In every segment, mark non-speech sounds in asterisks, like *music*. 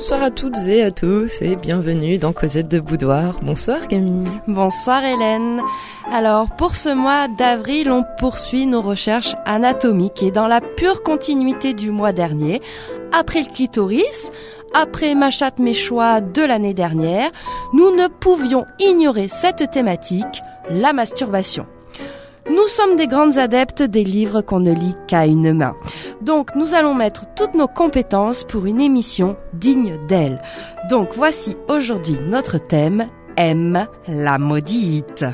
Bonsoir à toutes et à tous et bienvenue dans Cosette de Boudoir. Bonsoir Camille. Bonsoir Hélène. Alors pour ce mois d'avril, on poursuit nos recherches anatomiques et dans la pure continuité du mois dernier, après le clitoris, après ma chatte mes choix de l'année dernière, nous ne pouvions ignorer cette thématique, la masturbation. Nous sommes des grandes adeptes des livres qu'on ne lit qu'à une main. Donc nous allons mettre toutes nos compétences pour une émission digne d'elle. Donc voici aujourd'hui notre thème, M, la maudite.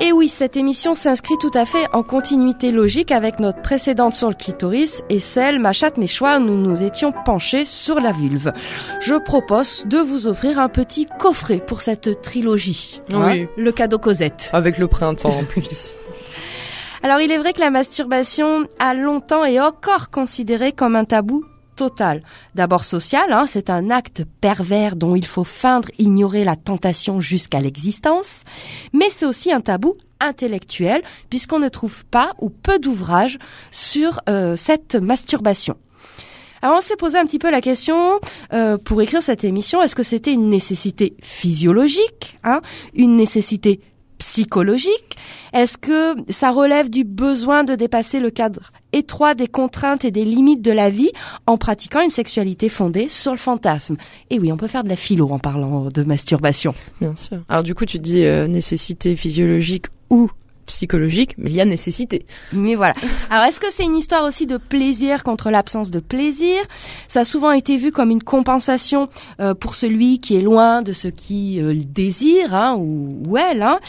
Et oui, cette émission s'inscrit tout à fait en continuité logique avec notre précédente sur le clitoris et celle Ma chatte mes choix où nous nous étions penchés sur la vulve. Je propose de vous offrir un petit coffret pour cette trilogie. Oui. Hein, le cadeau Cosette. Avec le printemps en plus. Alors il est vrai que la masturbation a longtemps et encore considéré comme un tabou total. D'abord social, hein, c'est un acte pervers dont il faut feindre ignorer la tentation jusqu'à l'existence, mais c'est aussi un tabou intellectuel puisqu'on ne trouve pas ou peu d'ouvrages sur euh, cette masturbation. Alors on s'est posé un petit peu la question euh, pour écrire cette émission, est-ce que c'était une nécessité physiologique, hein, une nécessité psychologique Est-ce que ça relève du besoin de dépasser le cadre étroit des contraintes et des limites de la vie en pratiquant une sexualité fondée sur le fantasme? Et oui, on peut faire de la philo en parlant de masturbation. Bien sûr. Alors du coup, tu dis euh, nécessité physiologique ou psychologique, mais il y a nécessité. Mais voilà. Alors, est-ce que c'est une histoire aussi de plaisir contre l'absence de plaisir? Ça a souvent été vu comme une compensation euh, pour celui qui est loin de ce qui euh, désire, hein, ou, ou, elle. Hein.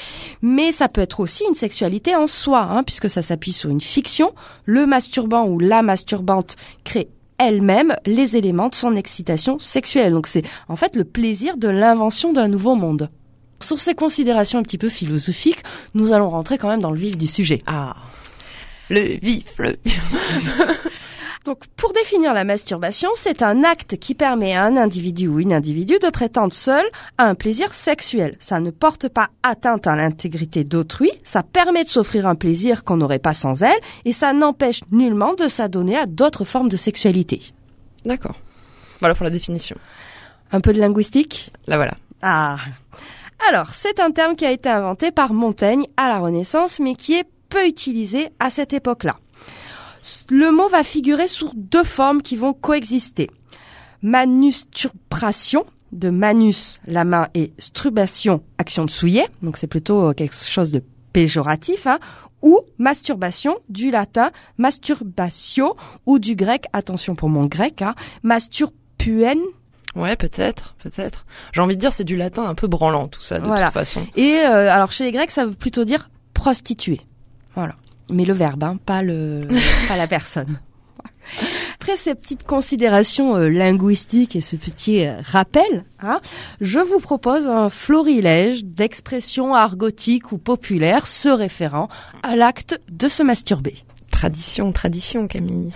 Mais ça peut être aussi une sexualité en soi, hein, puisque ça s'appuie sur une fiction. Le masturbant ou la masturbante crée elle-même les éléments de son excitation sexuelle. Donc c'est en fait le plaisir de l'invention d'un nouveau monde. Sur ces considérations un petit peu philosophiques, nous allons rentrer quand même dans le vif du sujet. Ah, le vif, le vif. *laughs* Donc, pour définir la masturbation, c'est un acte qui permet à un individu ou une individu de prétendre seul à un plaisir sexuel. Ça ne porte pas atteinte à l'intégrité d'autrui, ça permet de s'offrir un plaisir qu'on n'aurait pas sans elle, et ça n'empêche nullement de s'adonner à d'autres formes de sexualité. D'accord. Voilà pour la définition. Un peu de linguistique? La voilà. Ah alors, c'est un terme qui a été inventé par Montaigne à la Renaissance, mais qui est peu utilisé à cette époque-là. Le mot va figurer sous deux formes qui vont coexister. Manustupration, de manus, la main, et strubation, action de souiller, donc c'est plutôt quelque chose de péjoratif, hein, ou masturbation, du latin masturbatio, ou du grec, attention pour mon grec, hein, masturpuen, Ouais, peut-être, peut-être. J'ai envie de dire c'est du latin un peu branlant tout ça de voilà. toute façon. Et euh, alors chez les Grecs, ça veut plutôt dire prostituée. Voilà. Mais le verbe, hein, pas le, *laughs* pas la personne. Après ces petites considérations euh, linguistiques et ce petit euh, rappel, hein, je vous propose un florilège d'expressions argotiques ou populaires se référant à l'acte de se masturber. Tradition, tradition, Camille.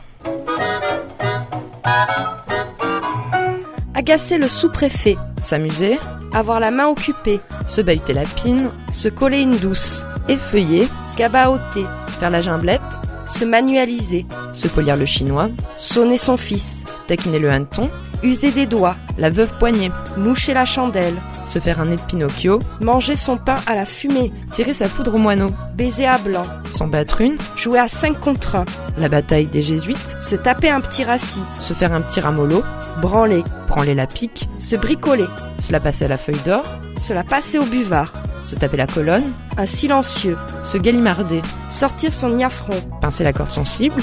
Agacer le sous-préfet. S'amuser. Avoir la main occupée. Se bahuter la pine. Se coller une douce. Effeuiller. Gabaoter. Faire la gimblette. Se manualiser. Se polir le chinois. Sonner son fils. Taquiner le hanneton. User des doigts. La veuve poignée. Moucher la chandelle. Se faire un nez de Pinocchio. Manger son pain à la fumée. Tirer sa poudre au moineau. Baiser à blanc. S'en battre une. Jouer à 5 contre 1. La bataille des jésuites. Se taper un petit rassis. Se faire un petit ramolo. Branler. Branler la pique. Se bricoler. Se la passer à la feuille d'or. Se la passer au buvard. Se taper la colonne. Un silencieux. Se galimarder. Sortir son niafron. Pincer la corde sensible.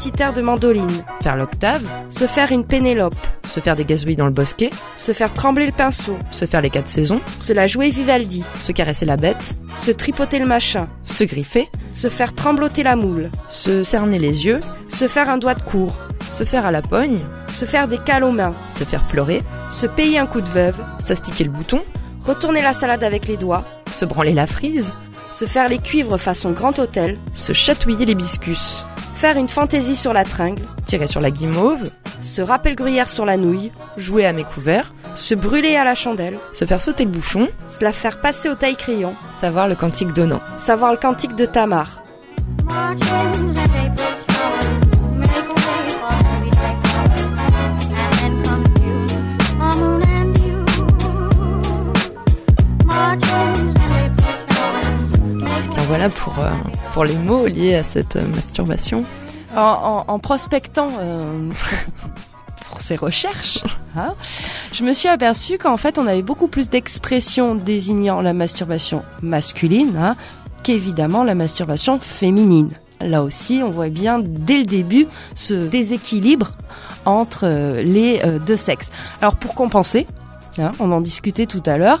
De mandoline. Faire l'octave. Se faire une pénélope. Se faire des gazouilles dans le bosquet. Se faire trembler le pinceau. Se faire les quatre saisons. Se la jouer Vivaldi. Se caresser la bête. Se tripoter le machin. Se griffer. Se faire trembloter la moule. Se cerner les yeux. Se faire un doigt de cour. Se faire à la pogne. Se faire des cales aux mains. Se faire pleurer. Se payer un coup de veuve. S'astiquer le bouton. Retourner la salade avec les doigts. Se branler la frise. Se faire les cuivres façon grand hôtel. Se chatouiller les biscus. Faire une fantaisie sur la tringle, Tirer sur la guimauve, se râper le gruyère sur la nouille, jouer à mes couverts, se brûler à la chandelle, se faire sauter le bouchon, se la faire passer au taille-crayon, savoir le cantique donnant. savoir le cantique de Tamar. Euh, pour les mots liés à cette euh, masturbation. En, prospectant euh, pour ces recherches, hein, je me suis aperçue qu'en fait on avait beaucoup plus d'expressions désignant la masturbation masculine hein, qu'évidemment la masturbation féminine. Là aussi, on voit bien dès le début ce déséquilibre entre les deux sexes. Alors pour compenser, hein, on en discutait tout à l'heure,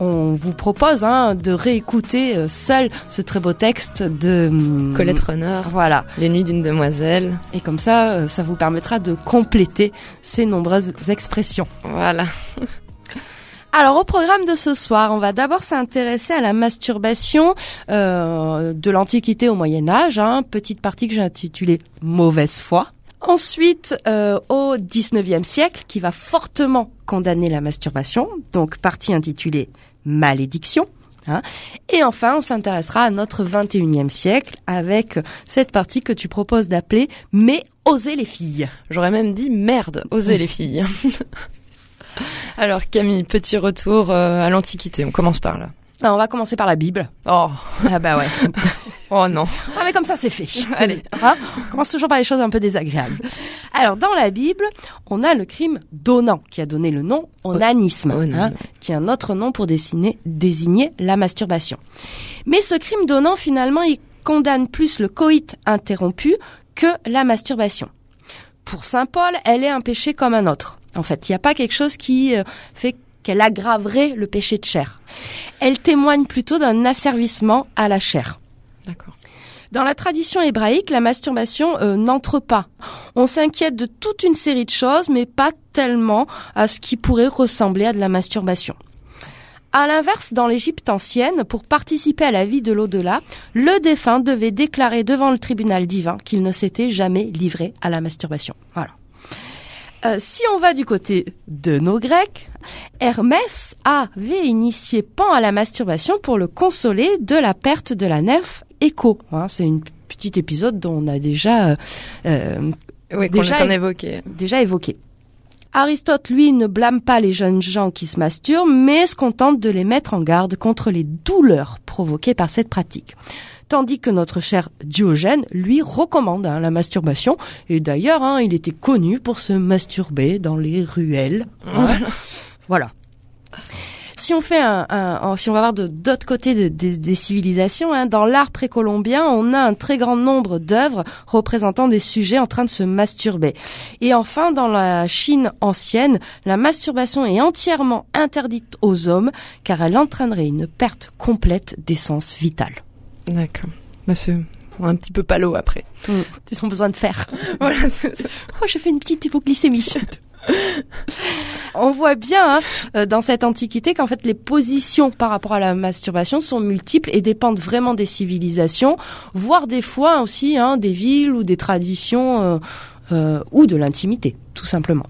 on vous propose hein, de réécouter euh, seul ce très beau texte de hum, Colette Renard, Voilà. Les nuits d'une demoiselle. Et comme ça, euh, ça vous permettra de compléter ces nombreuses expressions. Voilà. Alors au programme de ce soir, on va d'abord s'intéresser à la masturbation euh, de l'Antiquité au Moyen Âge, hein, petite partie que j'ai intitulée Mauvaise foi. Ensuite, euh, au 19e siècle, qui va fortement condamner la masturbation, donc partie intitulée Malédiction. hein. Et enfin, on s'intéressera à notre 21e siècle avec cette partie que tu proposes d'appeler Mais osez les filles. J'aurais même dit merde, osez les filles. *laughs* Alors Camille, petit retour euh, à l'Antiquité, on commence par là. Alors, on va commencer par la Bible. Oh, Ah bah ouais. *laughs* oh non. Ah mais comme ça c'est fait. *laughs* Allez. *laughs* Hein on commence toujours par les choses un peu désagréables. Alors dans la Bible, on a le crime d'Onan qui a donné le nom onanisme, Onan. hein, qui est un autre nom pour désigner, désigner la masturbation. Mais ce crime d'Onan finalement il condamne plus le coït interrompu que la masturbation. Pour saint Paul, elle est un péché comme un autre. En fait, il n'y a pas quelque chose qui euh, fait qu'elle aggraverait le péché de chair. Elle témoigne plutôt d'un asservissement à la chair. Dans la tradition hébraïque, la masturbation euh, n'entre pas. On s'inquiète de toute une série de choses, mais pas tellement à ce qui pourrait ressembler à de la masturbation. À l'inverse, dans l'Égypte ancienne, pour participer à la vie de l'au-delà, le défunt devait déclarer devant le tribunal divin qu'il ne s'était jamais livré à la masturbation. Voilà. Euh, si on va du côté de nos Grecs, Hermès avait initié Pan à la masturbation pour le consoler de la perte de la nef Écho. Hein, C'est une petit épisode dont on a déjà euh, Oui, Déjà, évoquait. déjà évoqué. Aristote, lui, ne blâme pas les jeunes gens qui se masturbent, mais se contente de les mettre en garde contre les douleurs provoquées par cette pratique. Tandis que notre cher Diogène, lui, recommande hein, la masturbation. Et d'ailleurs, hein, il était connu pour se masturber dans les ruelles. Voilà. Voilà. Si on fait un, un- un- si on va voir de d'autre côté de- des- des civilisations, hein, dans l'art précolombien, on a un très grand nombre d'œuvres représentant des sujets en train de se masturber. Et enfin, dans la Chine ancienne, la masturbation est entièrement interdite aux hommes car elle entraînerait une perte complète d'essence vitale. D'accord. Bah, c'est un petit peu palo après. Ils ont besoin de fer. *laughs* voilà. Oh, je fais une petite hypoglycémie. *laughs* *laughs* On voit bien hein, euh, dans cette antiquité qu'en fait les positions par rapport à la masturbation sont multiples et dépendent vraiment des civilisations, voire des fois aussi hein, des villes ou des traditions euh, euh, ou de l'intimité, tout simplement.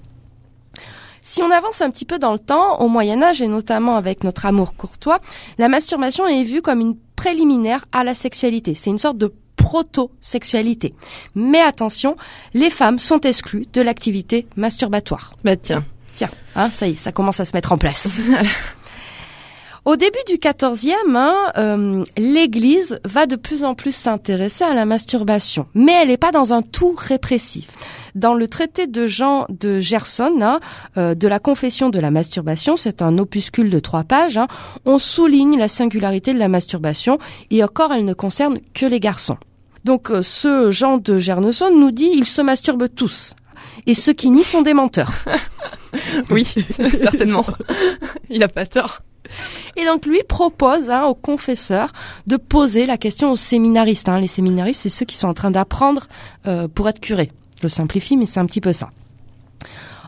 Si on avance un petit peu dans le temps, au Moyen Âge et notamment avec notre amour courtois, la masturbation est vue comme une préliminaire à la sexualité. C'est une sorte de proto-sexualité. Mais attention, les femmes sont exclues de l'activité masturbatoire. Bah tiens. Tiens, hein, ça y est, ça commence à se mettre en place. *laughs* Au début du XIVe, hein, euh, l'Église va de plus en plus s'intéresser à la masturbation, mais elle n'est pas dans un tout répressif. Dans le traité de Jean de Gerson, hein, euh, de la confession de la masturbation, c'est un opuscule de trois pages, hein, on souligne la singularité de la masturbation et encore elle ne concerne que les garçons. Donc euh, ce Jean de Gerneson nous dit ils se masturbent tous. Et ceux qui nient sont des menteurs. *laughs* Oui, *laughs* certainement. Il a pas tort. Et donc lui propose hein, aux confesseurs de poser la question aux séminaristes. hein. Les séminaristes, c'est ceux qui sont en train d'apprendre euh, pour être curés. Je simplifie, mais c'est un petit peu ça.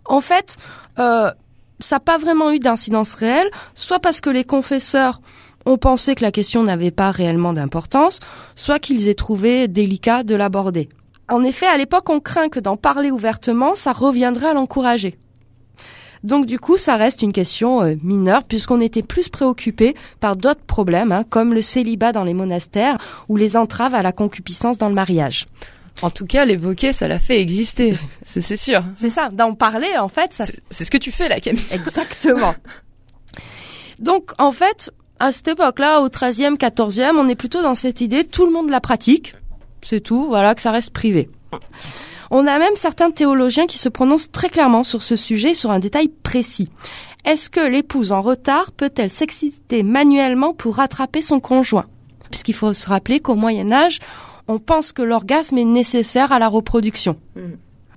En fait, euh, ça n'a pas vraiment eu d'incidence réelle, soit parce que les confesseurs ont pensé que la question n'avait pas réellement d'importance, soit qu'ils aient trouvé délicat de l'aborder. En effet, à l'époque, on craint que d'en parler ouvertement, ça reviendrait à l'encourager. Donc du coup, ça reste une question euh, mineure puisqu'on était plus préoccupé par d'autres problèmes, hein, comme le célibat dans les monastères ou les entraves à la concupiscence dans le mariage. En tout cas, l'évoquer, ça l'a fait exister. *laughs* C'est sûr. C'est ça, d'en parler, en fait, ça C'est c'est ce que tu fais là, Camille. Exactement. Donc, en fait, à cette époque-là, au 13e, 14e, on est plutôt dans cette idée, tout le monde la pratique. C'est tout, voilà, que ça reste privé. On a même certains théologiens qui se prononcent très clairement sur ce sujet, sur un détail précis. Est-ce que l'épouse en retard peut-elle s'exciter manuellement pour rattraper son conjoint? Puisqu'il faut se rappeler qu'au Moyen Âge, on pense que l'orgasme est nécessaire à la reproduction. Mm.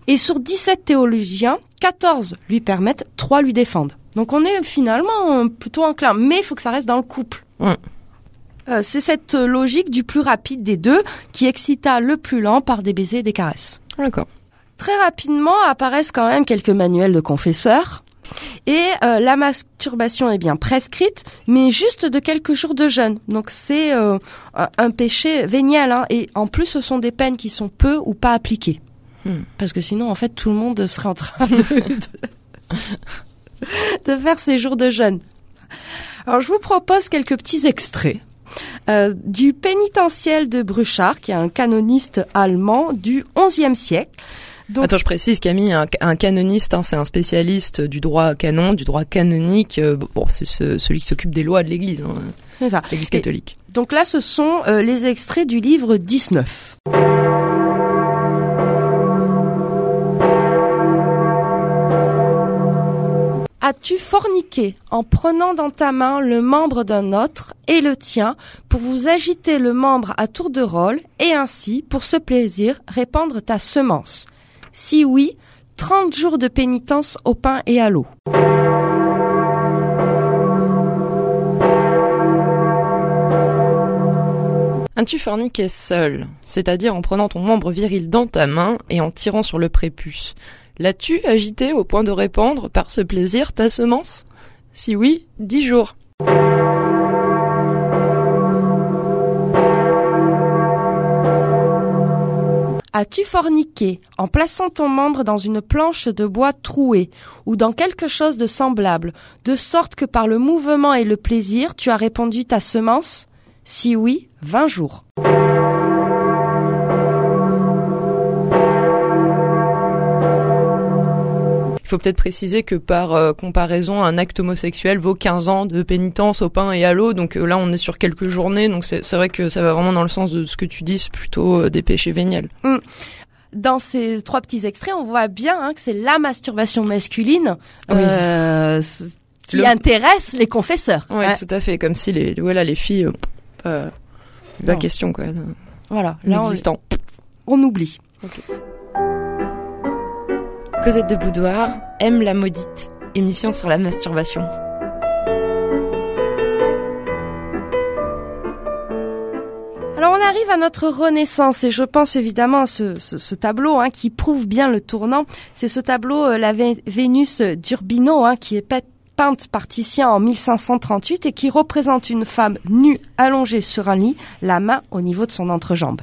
Et sur 17 théologiens, 14 lui permettent, 3 lui défendent. Donc on est finalement euh, plutôt enclin, mais il faut que ça reste dans le couple. Ouais. Euh, c'est cette euh, logique du plus rapide des deux qui excita le plus lent par des baisers et des caresses. D'accord. Très rapidement apparaissent quand même quelques manuels de confesseurs. Et euh, la masturbation est bien prescrite, mais juste de quelques jours de jeûne. Donc c'est euh, un péché véniel. hein. et en plus, ce sont des peines qui sont peu ou pas appliquées. Hmm. Parce que sinon, en fait, tout le monde serait en train de, *laughs* *laughs* de, faire ses jours de jeûne. Alors, je vous propose quelques petits extraits. euh, du pénitentiel de Bruchard, qui est un canoniste allemand du XIe siècle. Donc, Attends, je précise, Camille, un, un canoniste, hein, c'est un spécialiste du droit canon, du droit canonique. euh, bon, c'est ce- celui qui s'occupe des lois de l'Église, hein, l'Église Et- catholique. Donc là, ce sont euh, les extraits du livre 19. As-tu forniqué en prenant dans ta main le membre d'un autre et le tien pour vous agiter le membre à tour de rôle et ainsi, pour ce plaisir, répandre ta semence? Si oui, 30 jours de pénitence au pain et à l'eau. As-tu forniqué seul, c'est-à-dire en prenant ton membre viril dans ta main et en tirant sur le prépuce? L'as-tu agité au point de répandre, par ce plaisir, ta semence? Si oui, dix jours. As-tu forniqué en plaçant ton membre dans une planche de bois trouée ou dans quelque chose de semblable, de sorte que par le mouvement et le plaisir tu as répandu ta semence? Si oui, 20 jours. Faut peut-être préciser que par euh, comparaison, un acte homosexuel vaut 15 ans de pénitence au pain et à l'eau. Donc euh, là, on est sur quelques journées. Donc c'est vrai que ça va vraiment dans le sens de ce que tu dis, plutôt euh, des péchés véniels. Dans ces trois petits extraits, on voit bien hein, que c'est la masturbation masculine Oui. euh, qui Le- intéresse les confesseurs. Ouais. tout à fait. Comme si les, voilà, les filles, euh, pas, question quoi. Voilà, là on, Inexistant. on oublie. Cosette de Boudoir aime la maudite. Émission sur la masturbation. Alors on arrive à notre renaissance et je pense évidemment à ce, tableau hein, qui prouve bien le tournant. C'est ce tableau, euh, la Vé- Vénus d'Urbino, hein, qui est pe- peinte par Titien en 1538 et qui représente une femme nue allongée sur un lit, la main au niveau de son entrejambe.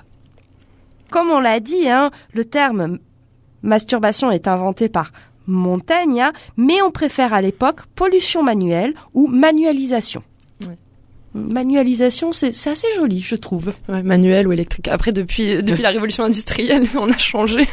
Comme on l'a dit, hein, le terme masturbation est inventé par Montaigne, mais on préfère à l'époque pollution manuelle ou manualisation. Ouais. Manualisation, c'est assez joli, je trouve. Ouais, manuel ou électrique. Après, depuis, *laughs* depuis la révolution industrielle, *laughs* on a changé.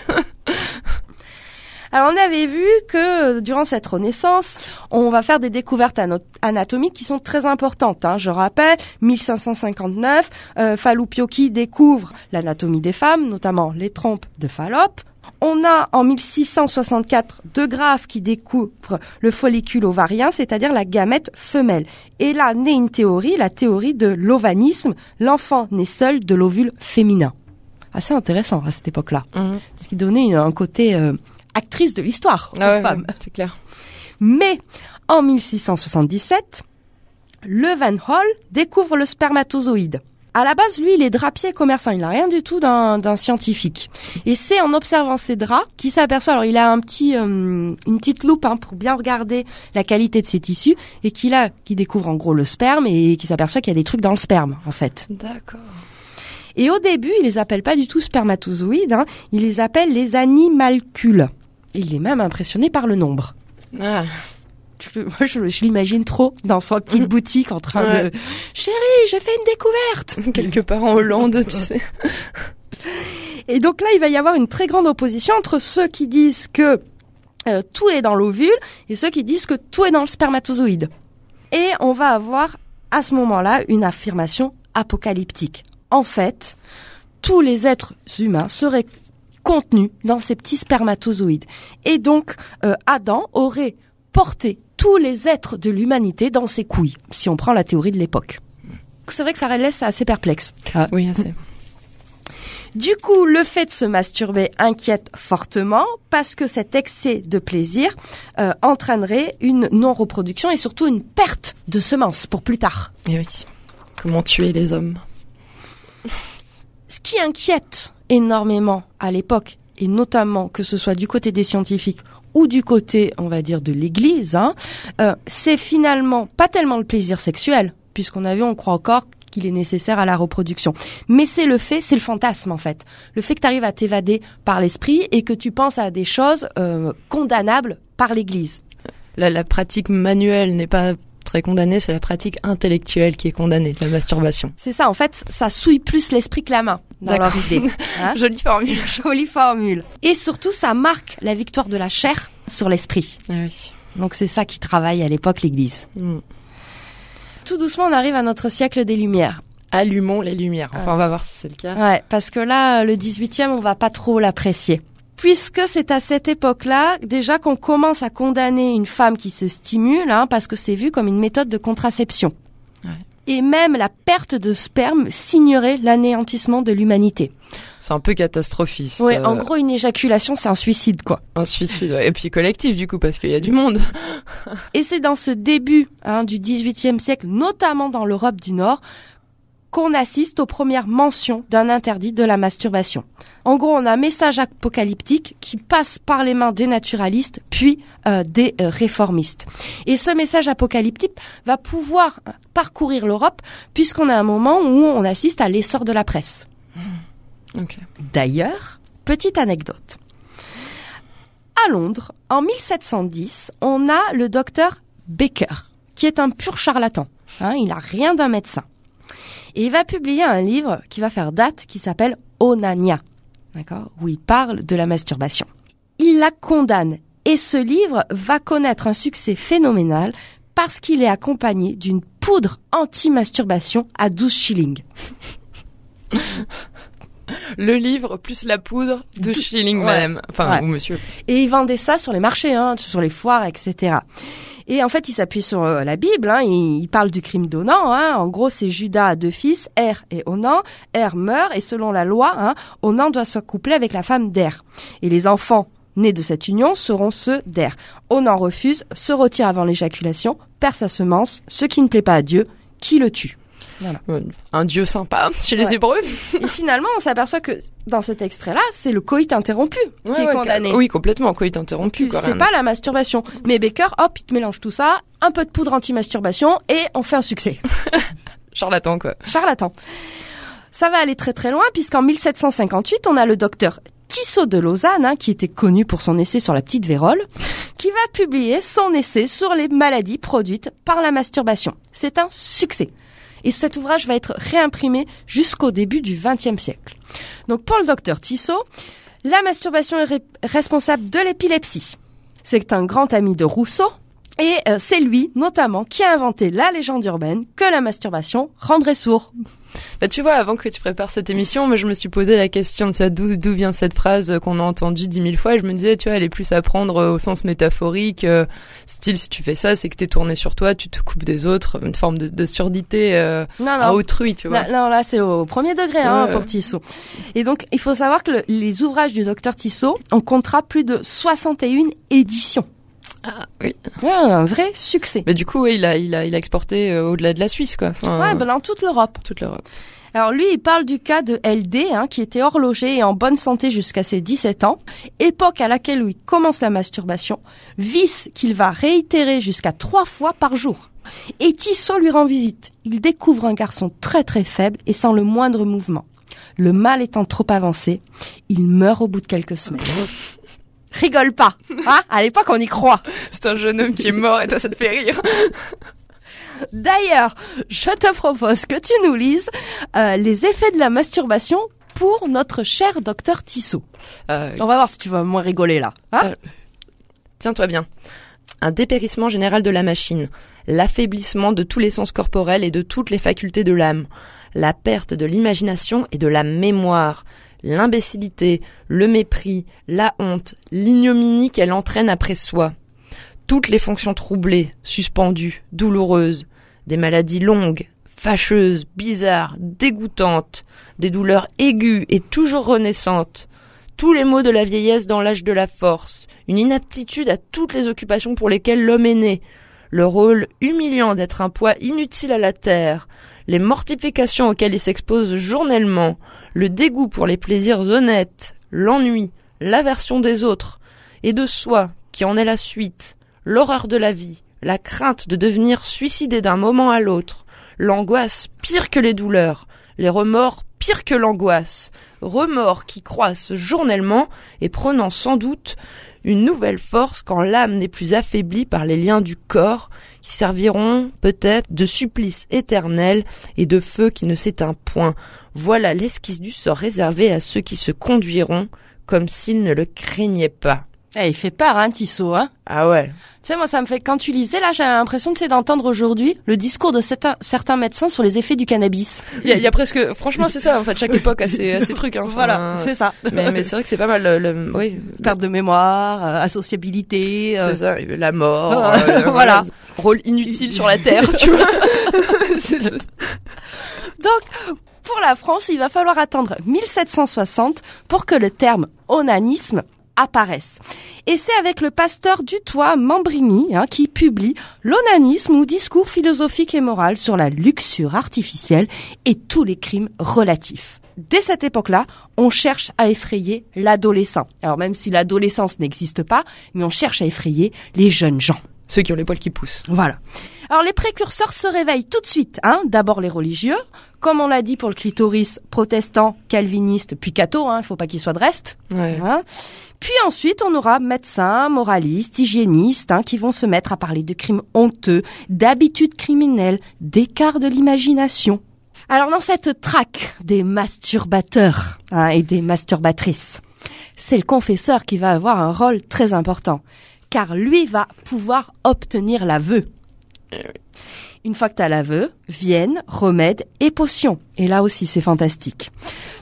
Alors on avait vu que durant cette renaissance, on va faire des découvertes anatomiques qui sont très importantes. hein. Je rappelle, 1559, euh, Falloupioki découvre l'anatomie des femmes, notamment les trompes de Fallope. On a en 1664 De Graaf qui découvre le follicule ovarien, c'est-à-dire la gamète femelle. Et là naît une théorie, la théorie de l'ovanisme, l'enfant naît seul de l'ovule féminin. Assez intéressant à cette époque-là, Mhm. ce qui donnait un côté euh, actrice de l'histoire aux Ah ouais, femmes. ouais, c'est clair. Mais en 1677, Le Van Hall découvre le spermatozoïde. À la base, lui, il est drapier commerçant. Il n'a rien du tout d'un scientifique. Et c'est en observant ces draps qu'il s'aperçoit. Alors, il a un petit, euh, une petite loupe hein, pour bien regarder la qualité de ses tissus et qu'il a, qui découvre en gros le sperme et qui s'aperçoit qu'il y a des trucs dans le sperme, en fait. D'accord. Et au début, il les appelle pas du tout spermatozoïdes, hein, il les appelle les animalcules. Et il est même impressionné par le nombre. Ah, Tu le- *laughs* Moi, je, je l'imagine trop dans sa petite boutique en train Ouais. de Chérie, j'ai fait une découverte. *laughs* quelque part en Hollande, tu sais. *laughs* Et donc là, il va y avoir une très grande opposition entre ceux qui disent que euh, tout est dans l'ovule et ceux qui disent que tout est dans le spermatozoïde. Et on va avoir à ce moment-là une affirmation apocalyptique. En fait, tous les êtres humains seraient contenus dans ces petits spermatozoïdes. Et donc, euh, Adam aurait porté tous les êtres de l'humanité dans ses couilles, si on prend la théorie de l'époque. C'est vrai que ça laisse assez perplexe. Oui, assez. *laughs* Du coup, le fait de se masturber inquiète fortement parce que cet excès de plaisir euh, entraînerait une non-reproduction et surtout une perte de semences pour plus tard. Et oui. Comment tuer les hommes Ce qui inquiète énormément à l'époque, et notamment que ce soit du côté des scientifiques ou du côté, on va dire, de l'Église, hein, euh, c'est finalement pas tellement le plaisir sexuel, puisqu'on a vu, on croit encore qu'il est nécessaire à la reproduction. Mais c'est le fait, c'est le fantasme en fait. Le fait que tu arrives à t'évader par l'esprit et que tu penses à des choses euh, condamnables par l'Église. la, la pratique manuelle n'est pas très condamnée, c'est la pratique intellectuelle qui est condamnée, la masturbation. C'est ça, en fait, ça souille plus l'esprit que la main dans leur idée. *laughs* hein. Jolie formule. *laughs* Jolie formule. Et surtout, ça marque la victoire de la chair sur l'esprit. Ah oui. Donc c'est ça qui travaille à l'époque l'Église. Mm. Tout doucement, on arrive à notre siècle des Lumières. Allumons les lumières. Enfin, on va voir si c'est le cas. Ouais, parce que là, le 18e, on va pas trop l'apprécier. Puisque c'est à cette époque-là, déjà qu'on commence à condamner une femme qui se stimule, hein, parce que c'est vu comme une méthode de contraception. Et même la perte de sperme signerait l'anéantissement de l'humanité. C'est un peu catastrophiste. Ouais, euh, en gros, une éjaculation, c'est un suicide, quoi. un suicide. ouais. Et puis collectif, du coup, parce qu'il y a du monde. Et c'est dans ce début hein, du XVIIIe siècle, notamment dans l'Europe du Nord, qu'on assiste aux premières mentions d'un interdit de la masturbation. En gros, on a un message apocalyptique qui passe par les mains des naturalistes, puis euh, des euh, réformistes. Et ce message apocalyptique va pouvoir parcourir l'Europe, puisqu'on a un moment où on assiste à l'essor de la presse. Ok. D'ailleurs, petite anecdote. À Londres, en 1710, on a le docteur Baker, qui est un pur charlatan. Hein, il n'a rien d'un médecin. Et il va publier un livre qui va faire date, qui s'appelle Onania, d'accord, où il parle de la masturbation. Il la condamne, et ce livre va connaître un succès phénoménal parce qu'il est accompagné d'une poudre anti-masturbation à 12 shillings. Le livre plus la poudre de shilling, Ouais. madame. Enfin, Ouais. ou monsieur. Et ils vendaient ça sur les marchés, hein, sur les foires, etc. Et en fait, il s'appuie sur euh, la Bible. Hein, il, parle du crime d'Onan. Hein, en gros, c'est Judas a deux fils, Er et Onan. Er meurt et selon la loi, hein, Onan doit se coupler avec la femme d'Er. Et les enfants nés de cette union seront ceux d'Er. Onan refuse, se retire avant l'éjaculation, perd sa semence, ce qui ne plaît pas à Dieu, qui le tue? Ouais, Un dieu sympa *laughs* chez les Ouais. Hébreux. Et finalement, on s'aperçoit que dans cet extrait-là, c'est le coït interrompu qui est ouais, condamné. Oui, complètement. Coït interrompu, C'est pas la masturbation. Mais Baker, hop, il te mélange tout ça, un peu de poudre anti-masturbation et on fait un succès. *laughs* Charlatan, quoi. Charlatan. Ça va aller très très loin puisqu'en 1758, on a le docteur Tissot de Lausanne, hein, qui était connu pour son essai sur la petite vérole, qui va publier son essai sur les maladies produites par la masturbation. C'est un succès. Et cet ouvrage va être réimprimé jusqu'au début du XXe siècle. Donc pour le docteur Tissot, la masturbation est responsable de l'épilepsie. C'est un grand ami de Rousseau. Et euh, c'est lui, notamment, qui a inventé la légende urbaine que la masturbation rendrait sourd. Bah, tu vois, avant que tu prépares cette émission, moi, je me suis posé la question, tu vois, d'où, d'où vient cette phrase qu'on a entendue dix mille fois, et je me disais, tu vois, elle est plus à prendre euh, au sens métaphorique, euh, style, si tu fais ça, c'est que t'es tourné sur toi, tu te coupes des autres, une forme de, de surdité euh, Non, à autrui, tu vois. Là, non, là, c'est au premier degré hein, Ouais, pour. Tissot. Et donc, il faut savoir que le- les ouvrages du docteur Tissot, on comptera plus de 61 éditions. Ah, oui. Ouais, un vrai succès. Mais du coup, ouais, il a, il a, il a exporté euh, au-delà de la Suisse, quoi. Enfin, Ouais, ben, dans toute l'Europe. toute l'Europe. Alors lui, il parle du cas de LD, hein, qui était horloger et en bonne santé jusqu'à ses 17 ans, époque à laquelle il commence la masturbation, vice qu'il va réitérer jusqu'à trois fois par jour. Et Tissot lui rend visite. Il découvre un garçon très très faible et sans le moindre mouvement. Le mal étant trop avancé, il meurt au bout de quelques semaines. Rigole pas, hein? À l'époque, on y croit. C'est un jeune homme qui est mort et toi ça te fait rire. D'ailleurs, je te propose que tu nous lises euh, les effets de la masturbation pour notre cher docteur Tissot. Euh, On va voir si tu vas moins rigoler là. Hein? Euh, Tiens-toi bien. Un dépérissement général de la machine, l'affaiblissement de tous les sens corporels et de toutes les facultés de l'âme, la perte de l'imagination et de la mémoire, l'imbécilité, le mépris, la honte, l'ignominie qu'elle entraîne après soi. Toutes les fonctions troublées, suspendues, douloureuses, des maladies longues, fâcheuses, bizarres, dégoûtantes, des douleurs aiguës et toujours renaissantes, tous les maux de la vieillesse dans l'âge de la force, une inaptitude à toutes les occupations pour lesquelles l'homme est né, le rôle humiliant d'être un poids inutile à la terre, les mortifications auxquelles il s'expose journellement, le dégoût pour les plaisirs honnêtes, l'ennui, l'aversion des autres, et de soi, qui en est la suite, l'horreur de la vie, la crainte de devenir suicidé d'un moment à l'autre, l'angoisse pire que les douleurs, les remords pire que l'angoisse, remords qui croissent journellement et prenant sans doute une nouvelle force quand l'âme n'est plus affaiblie par les liens du corps, qui serviront peut-être de supplice éternel et de feu qui ne s'éteint point. Voilà l'esquisse du sort réservé à ceux qui se conduiront comme s'ils ne le craignaient pas. Eh, il fait peur, hein, Tissot, hein Ah ouais. Tu sais, moi, ça me fait, quand tu lisais, là, j'avais l'impression, tu sais, d'entendre aujourd'hui le discours de certains, certains médecins sur les effets du cannabis. Il y, a- il y a presque, franchement, c'est ça, en fait, chaque époque a ses, a ses trucs, hein. Enfin, voilà, c'est ça. mais, mais c'est vrai que c'est pas mal, le, le- oui. Perte de mémoire, euh, associabilité. euh, C'est ça, la mort, Ouais, euh, *laughs* voilà. Rôle inutile sur la terre, tu vois. *laughs* C'est- Pour la France, il va falloir attendre 1760 pour que le terme onanisme apparaisse. Et c'est avec le pasteur Dutoit Mambrigny hein, qui publie L'onanisme ou discours philosophique et moral sur la luxure artificielle et tous les crimes relatifs. Dès cette époque-là, on cherche à effrayer l'adolescent. Alors même si l'adolescence n'existe pas, mais on cherche à effrayer les jeunes gens. Ceux qui ont les poils qui poussent. Voilà. Alors les précurseurs se réveillent tout de suite. Hein. D'abord les religieux, comme on l'a dit pour le clitoris, protestant, calviniste, puis catho. Hein. Il faut pas qu'il soit de reste. Ouais. Hein. Puis ensuite, on aura médecins, moralistes, hygiénistes, hein, qui vont se mettre à parler de crimes honteux, d'habitudes criminelles, d'écart de l'imagination. Alors dans cette traque des masturbateurs hein, et des masturbatrices, c'est le confesseur qui va avoir un rôle très important, car lui va pouvoir obtenir l'aveu. Une fois que tu as l'aveu, viennent remèdes et potions. Et là aussi, c'est fantastique.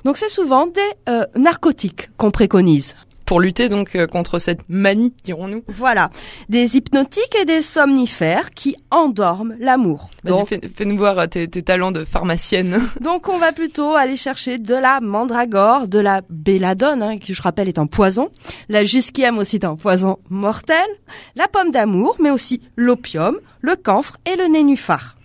Donc c'est souvent des euh, narcotiques qu'on préconise. Pour lutter donc euh, contre cette manie, dirons-nous. Voilà, des hypnotiques et des somnifères qui endorment l'amour. Vas-y, fais- fais-nous voir euh, tes, tes talents de pharmacienne. *laughs* donc on va plutôt aller chercher de la mandragore, de la belladone, hein, qui je rappelle est un poison, la jusquiame aussi est un poison mortel, la pomme d'amour, mais aussi l'opium, le camphre et le nénuphar.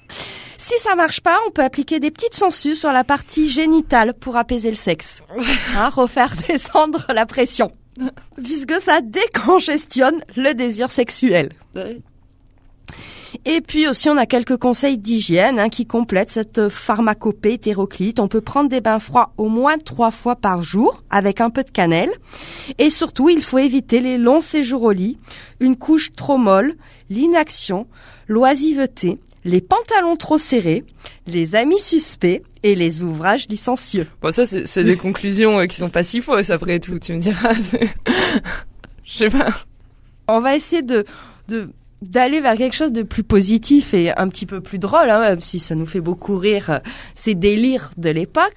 Si ça marche pas, on peut appliquer des petites sangsues sur la partie génitale pour apaiser le sexe. *laughs* Hein, refaire *laughs* descendre la pression. *laughs* Puisque ça décongestionne le désir sexuel. Et puis aussi, on a quelques conseils d'hygiène hein, qui complètent cette pharmacopée hétéroclite. On peut prendre des bains froids au moins trois fois par jour avec un peu de cannelle. Et surtout, il faut éviter les longs séjours au lit, une couche trop molle, l'inaction, l'oisiveté, les pantalons trop serrés, les amis suspects et les ouvrages licencieux. Bon, ça, c'est des conclusions euh, qui sont pas si fausses après tout, tu me diras. *laughs* Je sais pas. On va essayer de... de d'aller vers quelque chose de plus positif et un petit peu plus drôle, hein, même si ça nous fait beaucoup rire euh, ces délires de l'époque.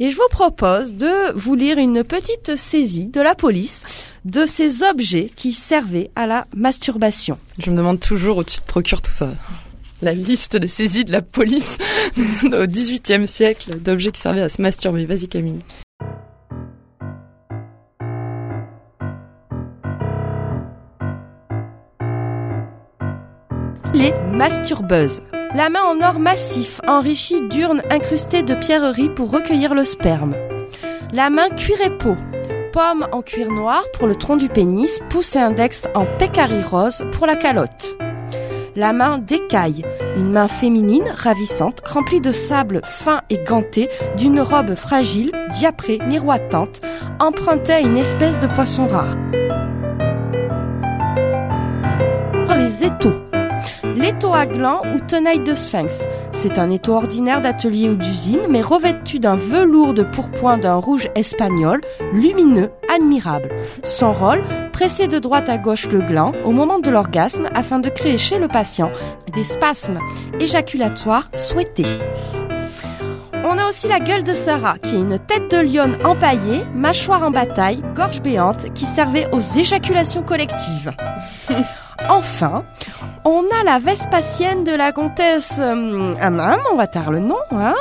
Et je vous propose de vous lire une petite saisie de la police de ces objets qui servaient à la masturbation. Je me demande toujours où tu te procures tout ça. La liste des saisies de la police *laughs* au XVIIIe siècle d'objets qui servaient à se masturber. Vas-y Camille. Les masturbeuses. La main en or massif enrichie d'urnes incrustées de pierreries pour recueillir le sperme. La main cuir et peau. Pomme en cuir noir pour le tronc du pénis, pouce et index en pécari rose pour la calotte. La main d'écaille, une main féminine ravissante, remplie de sable fin et ganté, d'une robe fragile, diaprée, miroitante, empruntée à une espèce de poisson rare. Les étaux. L'étau à gland ou tenaille de sphinx. C'est un étau ordinaire d'atelier ou d'usine, mais revêtu d'un velours de pourpoint d'un rouge espagnol, lumineux, admirable. Son rôle, presser de droite à gauche le gland au moment de l'orgasme afin de créer chez le patient des spasmes éjaculatoires souhaités. On a aussi la gueule de Sarah, qui est une tête de lionne empaillée, mâchoire en bataille, gorge béante, qui servait aux éjaculations collectives. *laughs* Enfin, on a la Vespasienne de la comtesse euh, on va taire le nom, hein,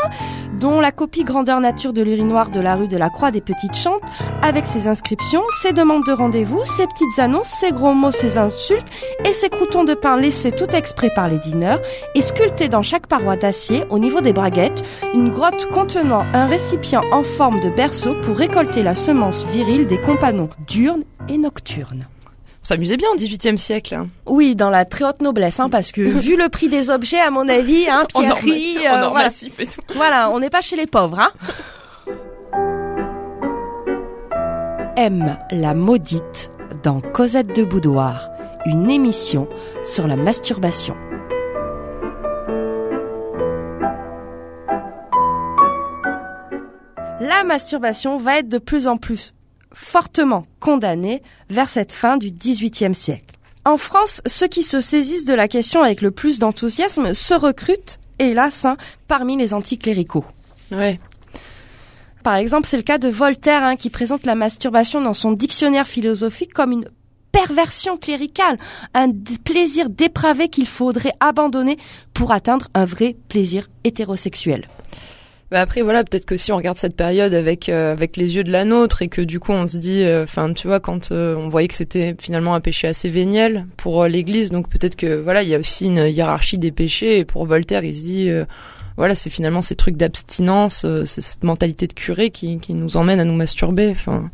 dont la copie grandeur nature de l'urinoir de la rue de la Croix des Petites Chantes, avec ses inscriptions, ses demandes de rendez-vous, ses petites annonces, ses gros mots, ses insultes et ses croutons de pain laissés tout exprès par les dîneurs, et sculptés dans chaque paroi d'acier, au niveau des braguettes, une grotte contenant un récipient en forme de berceau pour récolter la semence virile des compagnons diurnes et nocturnes. On s'amusait bien au XVIIIe siècle. hein. Oui, dans la très haute noblesse, hein, parce que *laughs* vu le prix des objets, à mon avis, hein, En or, pierreries, en euh, or voilà. massif et tout. *laughs* Voilà, on n'est pas chez les pauvres, hein. M, la maudite, dans Cosette de Boudoir, une émission sur la masturbation. La masturbation va être de plus en plus fortement condamnée vers cette fin du XVIIIe siècle. En France, ceux qui se saisissent de la question avec le plus d'enthousiasme se recrutent, hélas, hein, parmi les anticléricaux. Ouais. Par exemple, c'est le cas de Voltaire hein, qui présente la masturbation dans son dictionnaire philosophique comme une perversion cléricale, un plaisir dépravé qu'il faudrait abandonner pour atteindre un vrai plaisir hétérosexuel. Bah après voilà peut-être que si on regarde cette période avec euh, avec les yeux de la nôtre et que du coup on se dit enfin tu vois quand euh, on voyait que c'était finalement un péché assez véniel pour euh, l'Église donc peut-être que voilà il y a aussi une hiérarchie des péchés et pour Voltaire il se dit euh, voilà c'est finalement ces trucs d'abstinence euh, c'est cette mentalité de curé qui qui nous emmène à nous masturber enfin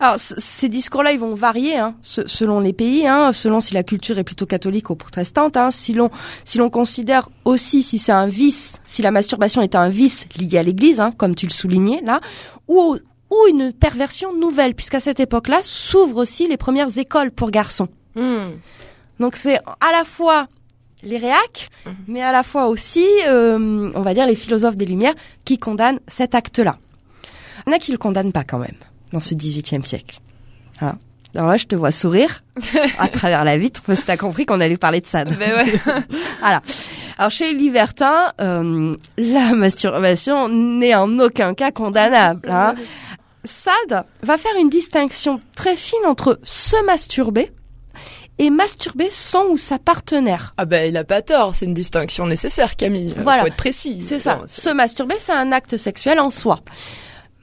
Alors, ces discours-là, ils vont varier hein, se- selon les pays, hein, selon si la culture est plutôt catholique ou protestante. Hein, si l'on si l'on considère aussi si c'est un vice, si la masturbation est un vice lié à l'Église, hein, comme tu le soulignais là, ou ou une perversion nouvelle, puisqu'à cette époque-là s'ouvrent aussi les premières écoles pour garçons. hmm. Donc c'est à la fois les réacs, mais à la fois aussi, euh, on va dire, les philosophes des Lumières qui condamnent cet acte-là. Il y en a qui le condamnent pas quand même dans ce XVIIIe siècle. Hein Alors là, je te vois sourire *laughs* à travers la vitre parce que t'as compris qu'on allait parler de ça. Ben ouais. *laughs* Voilà. Alors chez les libertins, euh, la masturbation n'est en aucun cas condamnable. Hein. Sade va faire une distinction très fine entre se masturber et masturber son ou sa partenaire. ah ben il a pas tort c'est une distinction nécessaire Camille Voilà. faut être précis C'est ça. Se masturber, c'est un acte sexuel en soi.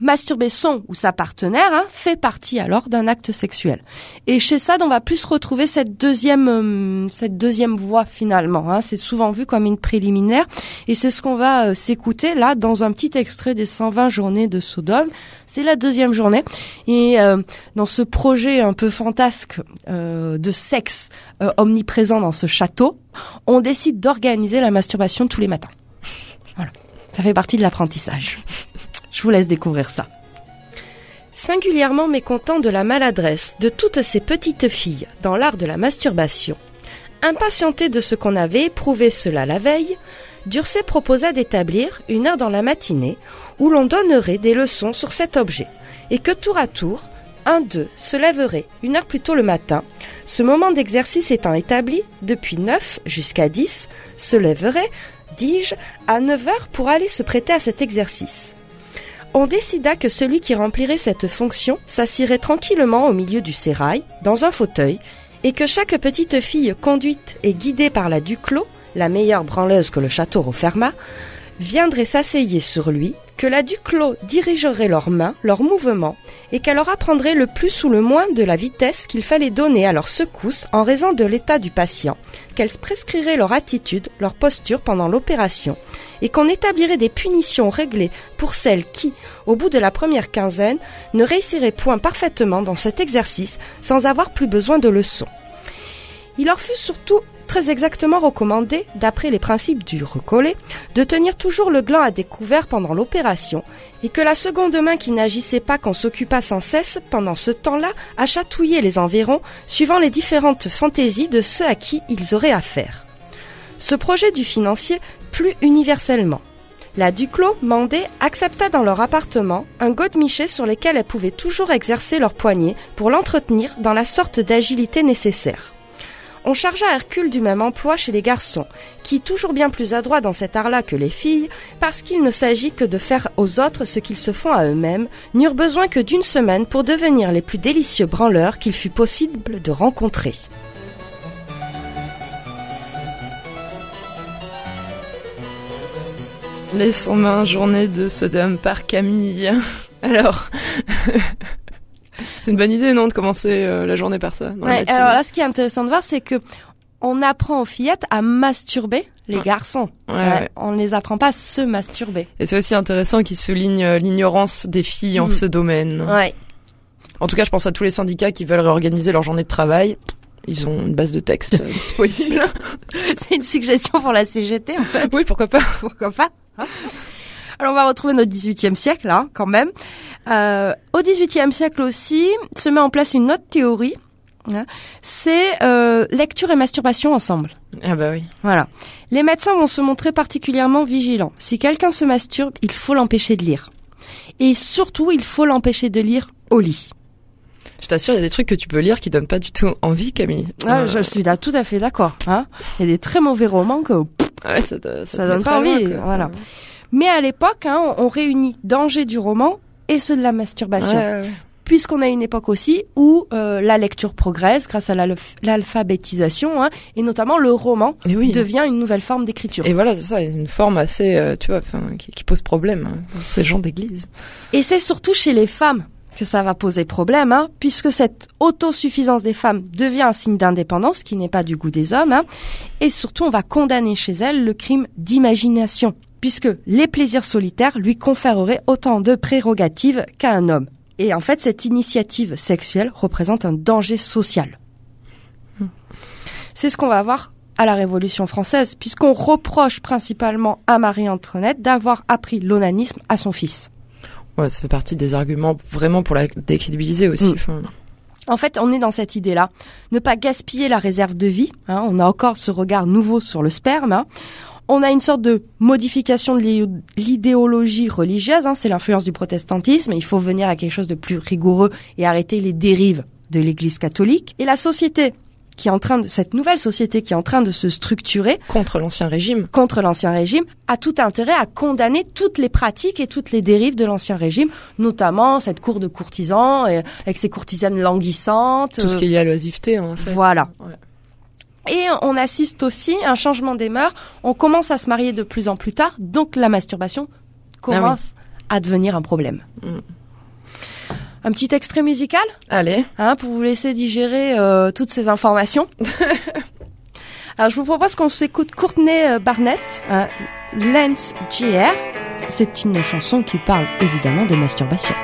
Masturber son ou sa partenaire hein, fait partie alors d'un acte sexuel. Et chez Sade, on va plus retrouver cette deuxième, euh, cette deuxième voie finalement. Hein. C'est souvent vu comme une préliminaire, et c'est ce qu'on va euh, s'écouter là dans un petit extrait des 120 journées de Sodome. C'est la deuxième journée, et euh, dans ce projet un peu fantasque euh, de sexe omniprésent dans ce château, on décide d'organiser la masturbation tous les matins. Voilà. Ça fait partie de l'apprentissage. Je vous laisse découvrir ça. Singulièrement mécontent de la maladresse de toutes ces petites filles dans l'art de la masturbation, impatienté de ce qu'on avait éprouvé cela la veille, Durcé proposa d'établir une heure dans la matinée où l'on donnerait des leçons sur cet objet, et que tour à tour, un d'eux se lèverait une heure plus tôt le matin, ce moment d'exercice étant établi depuis 9 jusqu'à 10, se lèverait, dis-je, à 9 heures pour aller se prêter à cet exercice. On décida que celui qui remplirait cette fonction s'assirait tranquillement au milieu du sérail, dans un fauteuil, et que chaque petite fille conduite et guidée par la Duclos, la meilleure branleuse que le château referma, viendrait s'asseyer sur lui, que la Duclos dirigerait leurs mains, leurs mouvements, et qu'elle leur apprendrait le plus ou le moins de la vitesse qu'il fallait donner à leur secousse en raison de l'état du patient, qu'elle prescrirait leur attitude, leur posture pendant l'opération, et qu'on établirait des punitions réglées pour celles qui, au bout de la première quinzaine, ne réussiraient point parfaitement dans cet exercice sans avoir plus besoin de leçons. Il leur fut surtout très exactement recommandé, d'après les principes du recollé, de tenir toujours le gland à découvert pendant l'opération et que la seconde main qui n'agissait pas qu'on s'occupât sans cesse pendant ce temps-là à chatouiller les environs suivant les différentes fantaisies de ceux à qui ils auraient affaire. Ce projet du financier plut universellement. La Duclos, Mandé, accepta dans leur appartement un godemiché sur lequel elles pouvaient toujours exercer leur poignet pour l'entretenir dans la sorte d'agilité nécessaire. On chargea Hercule du même emploi chez les garçons, qui, toujours bien plus adroits dans cet art-là que les filles, parce qu'il ne s'agit que de faire aux autres ce qu'ils se font à eux-mêmes, n'eurent besoin que d'une semaine pour devenir les plus délicieux branleurs qu'il fut possible de rencontrer. Les 120 journées de Sodome par Camille. Alors, *laughs* c'est une bonne idée, non, de commencer euh, la journée par ça. dans Ouais, alors là, ce qui est intéressant de voir, c'est que on apprend aux fillettes à masturber les Ouais. garçons. Ouais, Ouais, ouais. On ne les apprend pas à se masturber. Et c'est aussi intéressant qu'il souligne euh, l'ignorance des filles en Mm. ce domaine. Ouais. En tout cas, je pense à tous les syndicats qui veulent réorganiser leur journée de travail. Ils ont une base de texte euh, disponible. *laughs* C'est une suggestion pour la CGT, en fait. oui, pourquoi pas Pourquoi pas hein Alors on va retrouver notre 18e siècle, hein, quand même. Euh, au 18e siècle aussi, se met en place une autre théorie. hein. c'est euh, lecture et masturbation ensemble. Ah bah oui. Voilà. Les médecins vont se montrer particulièrement vigilants. Si quelqu'un se masturbe, il faut l'empêcher de lire. Et surtout, il faut l'empêcher de lire au lit. Je t'assure, il y a des trucs que tu peux lire qui donnent pas du tout envie, Camille. Ah, Euh, je suis là tout à fait d'accord. Hein il y a des très mauvais romans que ouais, ça, Ça donne pas loin, envie, quoi. Mais à l'époque, hein, on on réunit danger du roman et ceux de la masturbation. Ouais, ouais. Puisqu'on a une époque aussi où euh, la lecture progresse grâce à l'alph- l'alphabétisation, hein, et notamment le roman oui. devient une nouvelle forme d'écriture. Et voilà, c'est ça, une forme assez, euh, tu vois, qui, qui pose problème hein, pour ces gens d'église. Et c'est surtout chez les femmes que ça va poser problème, hein, puisque cette autosuffisance des femmes devient un signe d'indépendance qui n'est pas du goût des hommes, hein, et surtout on va condamner chez elles le crime d'imagination, puisque les plaisirs solitaires lui conféreraient autant de prérogatives qu'à un homme. Et en fait, cette initiative sexuelle représente un danger social. C'est ce qu'on va voir à la Révolution française, puisqu'on reproche principalement à Marie-Antoinette d'avoir appris l'onanisme à son fils. Ouais, ça fait partie des arguments vraiment pour la décrédibiliser aussi. Mm. enfin. En fait, on est dans cette idée-là. Ne pas gaspiller la réserve de vie. hein. on a encore ce regard nouveau sur le sperme. hein. On a une sorte de modification de l'idé- l'idéologie religieuse. hein. C'est l'influence du protestantisme. Il faut venir à quelque chose de plus rigoureux et arrêter les dérives de l'Église catholique. Et la société qui est en train de, cette nouvelle société qui est en train de se structurer Contre l'ancien régime. contre l'ancien régime a tout intérêt à condamner toutes les pratiques et toutes les dérives de l'ancien régime, notamment cette cour de courtisans euh, avec ses courtisanes languissantes. Tout ce euh, qui est lié à l'oisiveté, hein, en fait. voilà. Ouais. Et on assiste aussi à un changement des mœurs. On commence à se marier de plus en plus tard, donc la masturbation commence à devenir un problème. Mm. Un petit extrait musical Allez. hein, pour vous laisser digérer euh, toutes ces informations. *laughs* Alors je vous propose qu'on s'écoute Courtney euh, Barnett, hein, Lance JR. C'est une chanson qui parle évidemment de masturbation.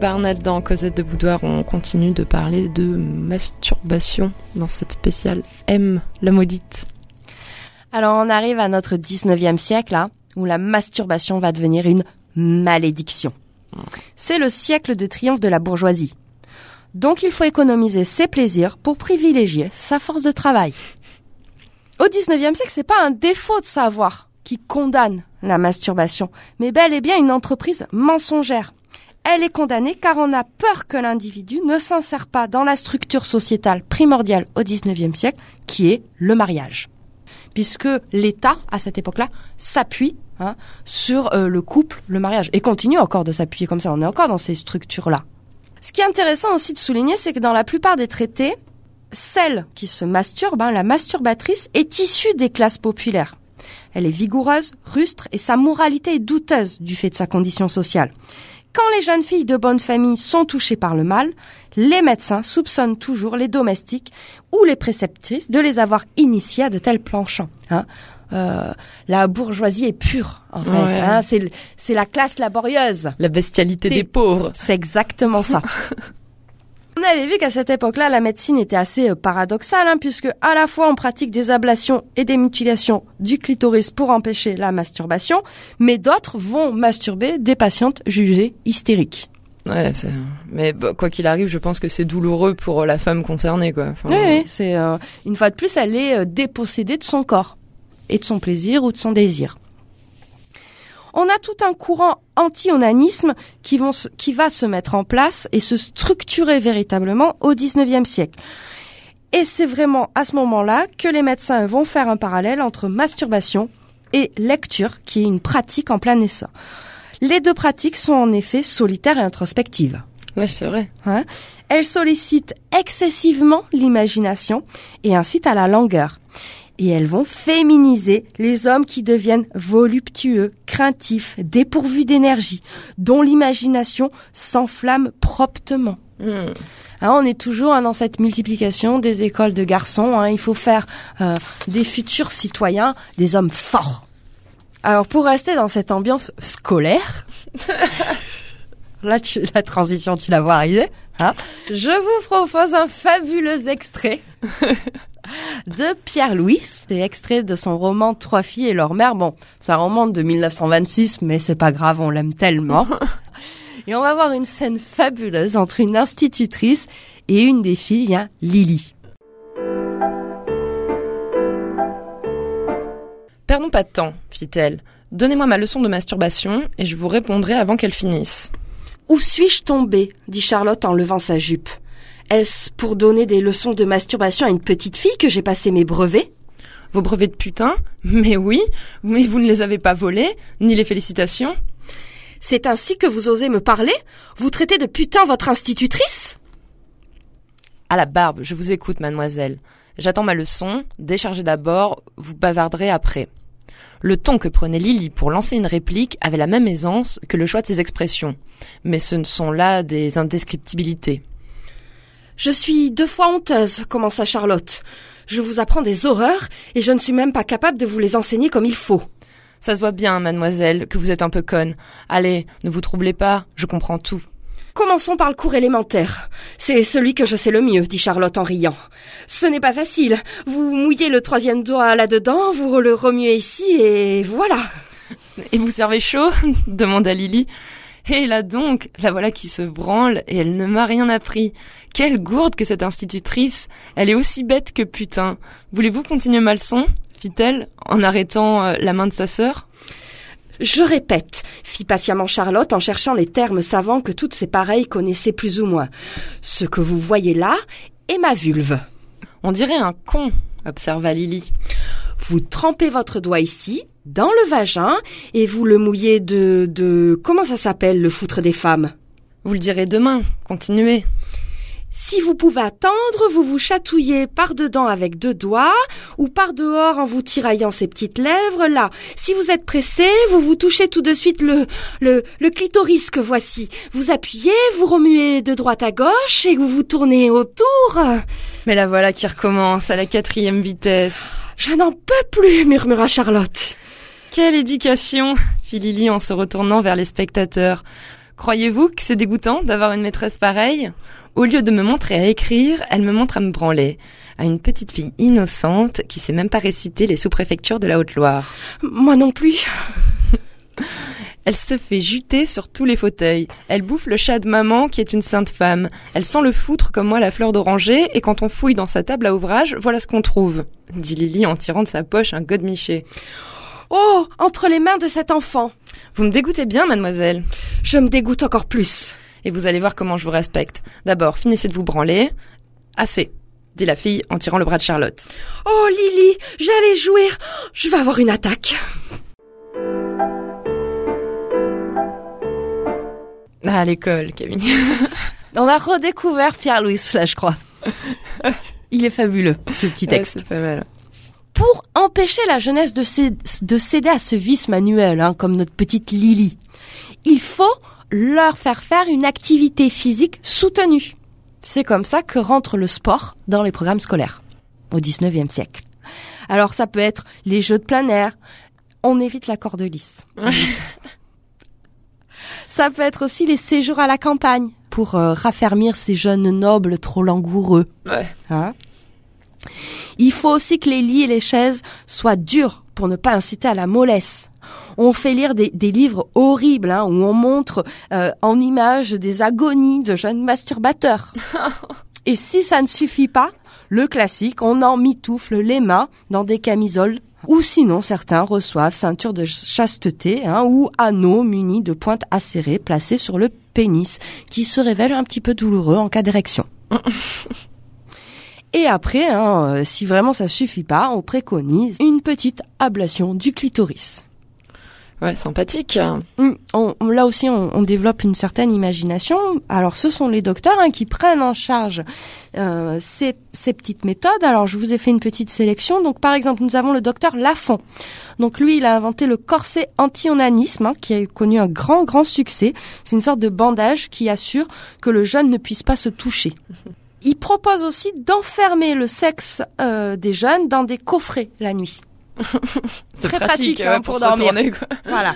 Barnett dans Cosette de Boudoir, on continue de parler de masturbation dans cette spéciale M, la maudite. Alors on arrive à notre 19e siècle, là, où la masturbation va devenir une malédiction. C'est le siècle de triomphe de la bourgeoisie. Donc il faut économiser ses plaisirs pour privilégier sa force de travail. Au 19e siècle, c'est pas un défaut de savoir qui condamne la masturbation, mais bel et bien une entreprise mensongère. Elle est condamnée car on a peur que l'individu ne s'insère pas dans la structure sociétale primordiale au 19e siècle, qui est le mariage puisque l'État, à cette époque-là, s'appuie hein, sur euh, le couple, le mariage, et continue encore de s'appuyer comme ça. On est encore dans ces structures-là. Ce qui est intéressant aussi de souligner, c'est que dans la plupart des traités, celle qui se masturbe, hein, la masturbatrice, est issue des classes populaires. Elle est vigoureuse, rustre, et sa moralité est douteuse du fait de sa condition sociale. Quand les jeunes filles de bonne famille sont touchées par le mal, les médecins soupçonnent toujours les domestiques ou les préceptrices de les avoir initiées à de tels planchants. Hein. Euh, la bourgeoisie est pure, en fait. Ouais. hein. C'est la classe laborieuse. La bestialité des pauvres. C'est exactement ça. *laughs* On avait vu qu'à cette époque-là, la médecine était assez euh, paradoxale, hein, puisque à la fois on pratique des ablations et des mutilations du clitoris pour empêcher la masturbation, mais d'autres vont masturber des patientes jugées hystériques. Ouais. Mais bah, quoi qu'il arrive, je pense que c'est douloureux pour la femme concernée, quoi. Enfin, Oui, oui, c'est euh, une fois de plus, elle est euh, dépossédée de son corps et de son plaisir ou de son désir. On a tout un courant anti-onanisme qui, vont se- qui va se mettre en place et se structurer véritablement au 19e siècle. Et c'est vraiment à ce moment-là que les médecins vont faire un parallèle entre masturbation et lecture, qui est une pratique en plein essor. Les deux pratiques sont en effet solitaires et introspectives. Ouais, c'est vrai. Hein Elle sollicite excessivement l'imagination et incite à la langueur. Et elles vont féminiser les hommes qui deviennent voluptueux, craintifs, dépourvus d'énergie, dont l'imagination s'enflamme promptement. Hmm. Hein, on est toujours hein, dans cette multiplication des écoles de garçons. hein. il faut faire euh, des futurs citoyens, des hommes forts. Alors pour rester dans cette ambiance scolaire, *laughs* là tu, la transition tu la vois arriver, hein, je vous propose un fabuleux extrait *laughs* de Pierre Louis. C'est extrait de son roman Trois filles et leur mère. Bon, ça remonte de 1926, mais c'est pas grave, on l'aime tellement. *laughs* Et on va voir une scène fabuleuse entre une institutrice et une des filles, hein, Lily. Perdons pas de temps, fit-elle. Donnez-moi ma leçon de masturbation et je vous répondrai avant qu'elle finisse. Où suis-je tombée? dit Charlotte en levant sa jupe. Est-ce pour donner des leçons de masturbation à une petite fille que j'ai passé mes brevets? Vos brevets de putain? Mais oui, mais vous ne les avez pas volés, ni les félicitations. C'est ainsi que vous osez me parler? Vous traitez de putain votre institutrice? À la barbe, je vous écoute, mademoiselle. J'attends ma leçon, déchargez d'abord, vous bavarderez après. Le ton que prenait Lily pour lancer une réplique avait la même aisance que le choix de ses expressions. Mais ce ne sont là des indescriptibilités. Je suis deux fois honteuse, commença Charlotte. Je vous apprends des horreurs et je ne suis même pas capable de vous les enseigner comme il faut. Ça se voit bien, mademoiselle, que vous êtes un peu conne. Allez, ne vous troublez pas, je comprends tout. Commençons par le cours élémentaire. C'est celui que je sais le mieux, dit Charlotte en riant. Ce n'est pas facile. Vous mouillez le troisième doigt là-dedans, vous le remuez ici et voilà. Et vous servez chaud? demanda Lily. Et là donc, la voilà qui se branle et elle ne m'a rien appris. Quelle gourde que cette institutrice. Elle est aussi bête que putain. Voulez-vous continuer ma leçon? fit-elle en arrêtant euh, la main de sa sœur. Je répète, fit patiemment Charlotte en cherchant les termes savants que toutes ses pareilles connaissaient plus ou moins. Ce que vous voyez là est ma vulve. On dirait un con, observa Lily. Vous trempez votre doigt ici, dans le vagin, et vous le mouillez de, de, comment ça s'appelle, le foutre des femmes? Vous le direz demain, continuez. Si vous pouvez attendre, vous vous chatouillez par dedans avec deux doigts ou par dehors en vous tiraillant ces petites lèvres là. Si vous êtes pressé, vous vous touchez tout de suite le, le, le clitoris que voici. Vous appuyez, vous remuez de droite à gauche et vous vous tournez autour. Mais la voilà qui recommence à la quatrième vitesse. Je n'en peux plus, murmura Charlotte. Quelle éducation fit Lily en se retournant vers les spectateurs. Croyez-vous que c'est dégoûtant d'avoir une maîtresse pareille? Au lieu de me montrer à écrire, elle me montre à me branler. À une petite fille innocente qui sait même pas réciter les sous-préfectures de la Haute-Loire. Moi non plus. *laughs* Elle se fait juter sur tous les fauteuils. Elle bouffe le chat de maman qui est une sainte femme. Elle sent le foutre comme moi la fleur d'oranger et quand on fouille dans sa table à ouvrage, voilà ce qu'on trouve. Dit Lily en tirant de sa poche un godemiché. Oh, entre les mains de cet enfant. Vous me dégoûtez bien, mademoiselle. Je me dégoûte encore plus. Et vous allez voir comment je vous respecte. D'abord, finissez de vous branler. Assez, dit la fille en tirant le bras de Charlotte. Oh Lily, j'allais jouir. Je vais avoir une attaque. Ah, à l'école, Camille. *laughs* On a redécouvert Pierre-Louis là, je crois. *laughs* Il est fabuleux, ce petit texte. c'est pas mal. Pour empêcher la jeunesse de, cé- de céder à ce vice manuel, hein, comme notre petite Lily, il faut leur faire faire une activité physique soutenue. C'est comme ça que rentre le sport dans les programmes scolaires au 19e siècle. Alors ça peut être les jeux de plein air, on évite la corde lisse. *laughs* ça peut être aussi les séjours à la campagne pour euh, raffermir ces jeunes nobles trop langoureux. Ouais. Hein? Il faut aussi que les lits et les chaises soient durs pour ne pas inciter à la mollesse. On fait lire des, des livres horribles hein, où on montre euh, en images des agonies de jeunes masturbateurs. *laughs* Et si ça ne suffit pas, le classique, on en mitoufle les mains dans des camisoles. Ou sinon, certains reçoivent ceinture de chasteté hein, ou anneaux munis de pointes acérées placés sur le pénis, qui se révèle un petit peu douloureux en cas d'érection. *laughs* Et après, hein, euh, si vraiment ça suffit pas, on préconise une petite ablation du clitoris. Ouais, sympathique. On- on- là aussi, on, on développe une certaine imagination. Alors, ce sont les docteurs hein, qui prennent en charge euh, ces, ces petites méthodes. Alors, je vous ai fait une petite sélection. Donc, par exemple, nous avons le docteur Lafont. Donc, lui, il a inventé le corset anti-onanisme, hein, qui a connu un grand, grand succès. C'est une sorte de bandage qui assure que le jeune ne puisse pas se toucher. *laughs* Il propose aussi d'enfermer le sexe euh, des jeunes dans des coffrets la nuit. *laughs* Très pratique, hein, pour dormir. retourner, quoi. *laughs* Voilà.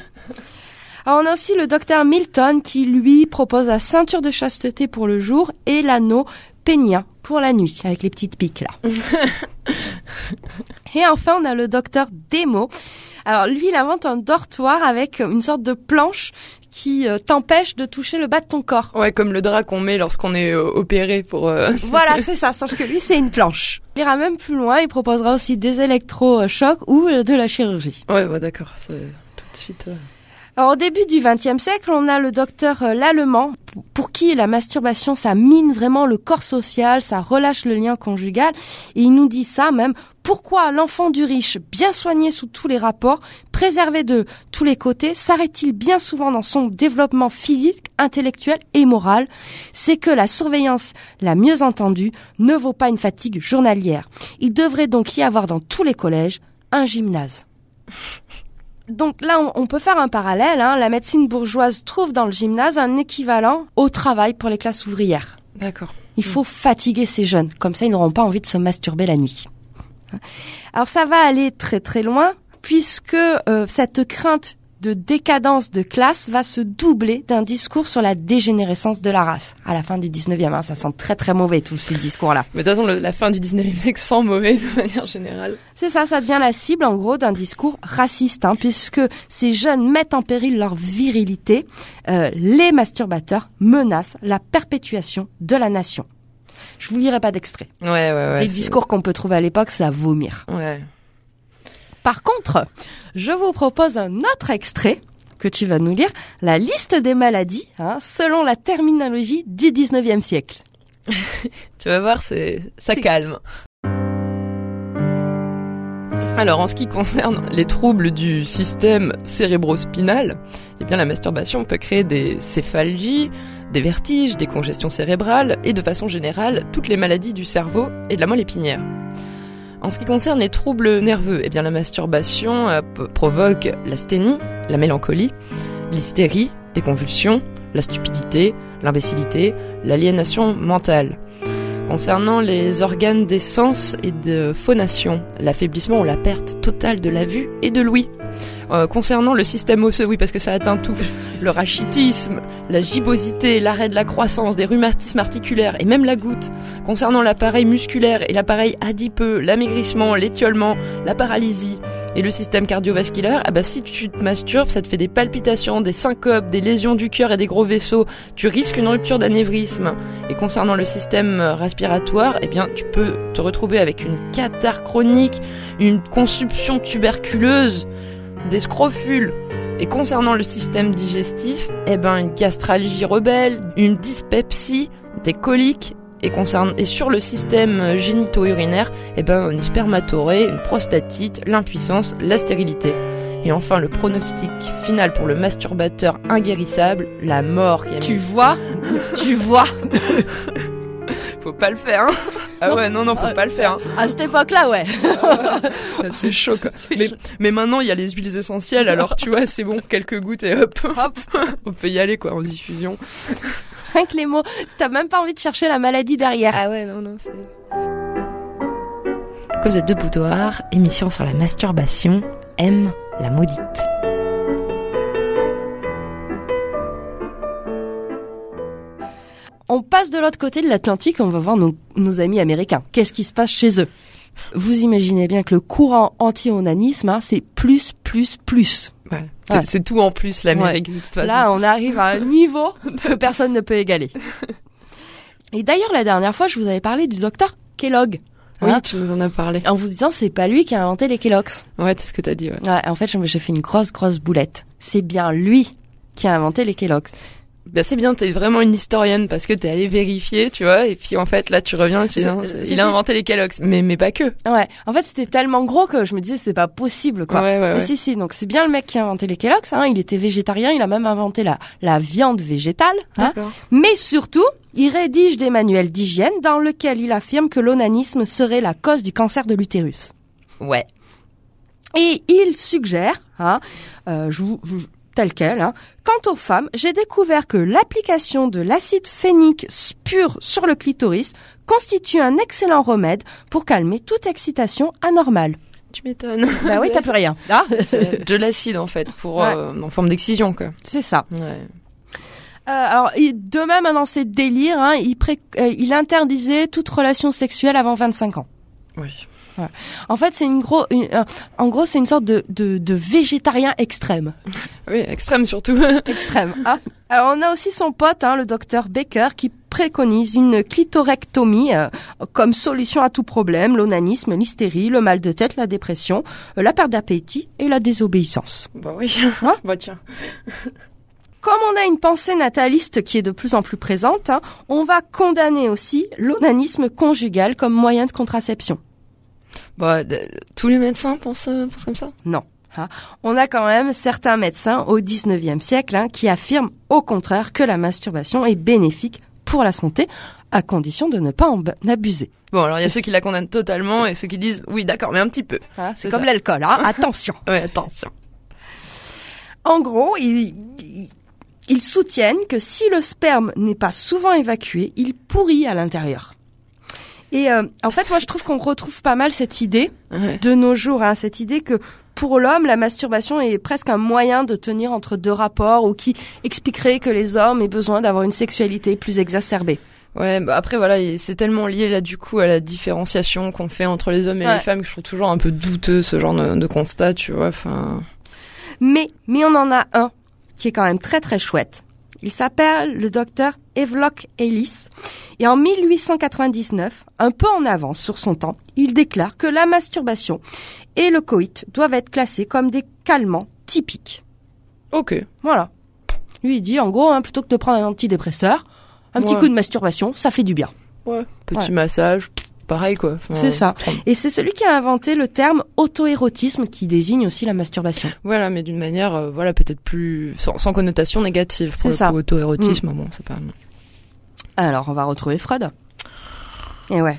Alors on a aussi le docteur Milton qui lui propose la ceinture de chasteté pour le jour et l'anneau pénien pour la nuit avec les petites piques là. *laughs* et enfin on a le docteur Demo. Alors lui il invente un dortoir avec une sorte de planche qui euh, t'empêche de toucher le bas de ton corps. Ouais, comme le drap qu'on met lorsqu'on est euh, opéré pour... euh, *laughs* Voilà, c'est ça, sauf que lui c'est une planche. Il ira même plus loin, il proposera aussi des électrochocs ou de la chirurgie. Ouais, bah d'accord. Tout de suite... Alors, au début du XXe siècle, on a le docteur euh, Lallemand, pour qui la masturbation, ça mine vraiment le corps social, ça relâche le lien conjugal. Et il nous dit ça même. Pourquoi l'enfant du riche, bien soigné sous tous les rapports, préservé de tous les côtés, s'arrête-t-il bien souvent dans son développement physique, intellectuel et moral? C'est que la surveillance la mieux entendue ne vaut pas une fatigue journalière. Il devrait donc y avoir dans tous les collèges un gymnase. *laughs* Donc là, on, on peut faire un parallèle. hein. La médecine bourgeoise trouve dans le gymnase un équivalent au travail pour les classes ouvrières. D'accord. Il faut fatiguer ces jeunes, comme ça ils n'auront pas envie de se masturber la nuit. Alors ça va aller très très loin, puisque euh, cette crainte de décadence de classe va se doubler d'un discours sur la dégénérescence de la race. À la fin du 19e, hein, ça sent très très mauvais tous ces discours-là. Mais de toute façon, le- la fin du 19e siècle sent mauvais de manière générale. C'est ça, ça devient la cible en gros d'un discours raciste, hein, puisque ces jeunes mettent en péril leur virilité. Euh, les masturbateurs menacent la perpétuation de la nation. Je vous lirai pas d'extrait. Ouais, ouais, ouais. Des discours qu'on peut trouver à l'époque, c'est à vomir. Ouais. Par contre, je vous propose un autre extrait que tu vas nous lire, la liste des maladies, hein, selon la terminologie du 19e siècle. *laughs* Tu vas voir, c'est ça calme. Alors, en ce qui concerne les troubles du système cérébrospinal, eh bien, la masturbation peut créer des céphalgies, des vertiges, des congestions cérébrales et de façon générale, toutes les maladies du cerveau et de la moelle épinière. En ce qui concerne les troubles nerveux, eh bien, la masturbation euh, provoque l'asthénie, la mélancolie, l'hystérie, des convulsions, la stupidité, l'imbécilité, l'aliénation mentale. Concernant les organes des sens et de phonation, l'affaiblissement ou la perte totale de la vue et de l'ouïe. Euh, concernant le système osseux, oui, parce que ça atteint tout. Le rachitisme, la gibbosité, l'arrêt de la croissance, des rhumatismes articulaires et même la goutte. Concernant l'appareil musculaire et l'appareil adipeux, l'amaigrissement, l'étiolement, la paralysie et le système cardiovasculaire, ah bah si tu te masturbes, ça te fait des palpitations, des syncopes, des lésions du cœur et des gros vaisseaux. Tu risques une rupture d'anévrisme. Et concernant le système respiratoire, eh bien, tu peux te retrouver avec une catarrhe chronique, une consumption tuberculeuse, des scrofules. Et concernant le système digestif, eh ben, une gastralgie rebelle, une dyspepsie, des coliques. Et, concerne, et sur le système euh, génito-urinaire, eh ben, une spermatorée, une prostatite, l'impuissance, la stérilité. Et enfin, le pronostic final pour le masturbateur inguérissable, la mort. Camille. Tu vois, tu vois? *laughs* Faut pas le faire. Hein *laughs* ah Non. ouais, non, non, faut Ah, pas le faire. Hein. À cette époque-là, ouais. *laughs* C'est chaud, quoi. *laughs* Mais, mais maintenant, il y a les huiles essentielles, alors tu vois, c'est bon, quelques gouttes et hop, Hop. on peut y aller, quoi, en diffusion. Rien que les mots. T'as même pas envie de chercher la maladie derrière. Ah ouais, non, non, c'est... Cause de boudoir, émission sur la masturbation, M, la maudite. On passe de l'autre côté de l'Atlantique, on va voir nos, nos amis américains. Qu'est-ce qui se passe chez eux? Vous imaginez bien que le courant anti-onanisme, hein, c'est plus, plus, plus. Ouais. C'est, Ouais. c'est tout en plus, l'Amérique, façon. Là, on arrive à un *laughs* niveau que personne ne peut égaler. Et d'ailleurs, la dernière fois, je vous avais parlé du docteur Kellogg. oui, hein, tu nous en as parlé. en vous disant, c'est pas lui qui a inventé les Kellogg's. Ouais, c'est ce que t'as dit, ouais. Ouais, en fait, j'ai fait une grosse, grosse boulette. C'est bien lui qui a inventé les Kellogg's. Bah, c'est bien, t'es vraiment une historienne parce que t'es allé vérifier, tu vois, et puis en fait, là, tu reviens, tu dis, c'est- il a inventé les Kellogg's, mais, mais pas que. Ouais, en fait, c'était tellement gros que je me disais, c'est pas possible, quoi. Ouais, ouais, Mais ouais. si, si, donc c'est bien le mec qui a inventé les Kellogg's, hein, il était végétarien, il a même inventé la, la viande végétale, hein. D'accord. Mais surtout, il rédige des manuels d'hygiène dans lesquels il affirme que l'onanisme serait la cause du cancer de l'utérus. Ouais. Et il suggère, hein, euh, je vous- je- tel quel, hein, quant aux femmes, j'ai découvert que l'application de l'acide phénique pur sur le clitoris constitue un excellent remède pour calmer toute excitation anormale. Tu m'étonnes. Bah oui, t'as plus rien. *laughs* Ah, de l'acide, en fait, pour, Ouais. euh, en forme d'excision, c'est ça. Ouais. Euh, alors, de même, hein, dans ses délires, hein, il, pré- euh, il interdisait toute relation sexuelle avant 25 ans. Oui. En fait, c'est une gros, une- un- en gros, c'est une sorte de, de, de végétarien extrême. Oui, extrême surtout. *laughs* Extrême. hein. Alors, on a aussi son pote, hein, le docteur Baker, qui préconise une clitorectomie euh, comme solution à tout problème, l'onanisme, l'hystérie, le mal de tête, la dépression, euh, la perte d'appétit et la désobéissance. bah oui. Hein *laughs* bah tiens. Comme on a une pensée nataliste qui est de plus en plus présente, hein, on va condamner aussi l'onanisme conjugal comme moyen de contraception. Bah, tous les médecins pensent, euh, pensent comme ça? Non. hein. On a quand même certains médecins au 19e siècle hein, qui affirment au contraire que la masturbation est bénéfique pour la santé, à condition de ne pas en abuser. Bon, alors il y a ceux qui la condamnent totalement et ceux qui disent oui, d'accord, mais un petit peu. Hein, C'est comme l'alcool, hein, *laughs* attention. Ouais, attention. En gros, ils- ils soutiennent que si le sperme n'est pas souvent évacué, il pourrit à l'intérieur. Et euh, en fait, moi, je trouve qu'on retrouve pas mal cette idée Ouais. de nos jours, hein, cette idée que pour l'homme, la masturbation est presque un moyen de tenir entre deux rapports ou qui expliquerait que les hommes aient besoin d'avoir une sexualité plus exacerbée. Ouais, bah après voilà, c'est tellement lié là du coup à la différenciation qu'on fait entre les hommes et Ouais. les femmes que je trouve toujours un peu douteux ce genre de, de constat, tu vois. Enfin, Mais, mais on en a un qui est quand même très très chouette. Il s'appelle le docteur Havelock Ellis. Et en 1899, un peu en avance sur son temps, il déclare que la masturbation et le coït doivent être classés comme des calmants typiques. ok. Voilà. Lui, il dit, en gros, hein, plutôt que de prendre un antidépresseur, un petit coup de masturbation, ça fait du bien. Ouais. Petit Ouais. massage, pareil quoi. Enfin, C'est ça. Et c'est celui qui a inventé le terme auto-érotisme qui désigne aussi la masturbation. Voilà, mais d'une manière, euh, voilà, peut-être plus sans, sans connotation négative. C'est ça. Auto-érotisme, bon, c'est pas. Alors, on va retrouver Freud. Et ouais.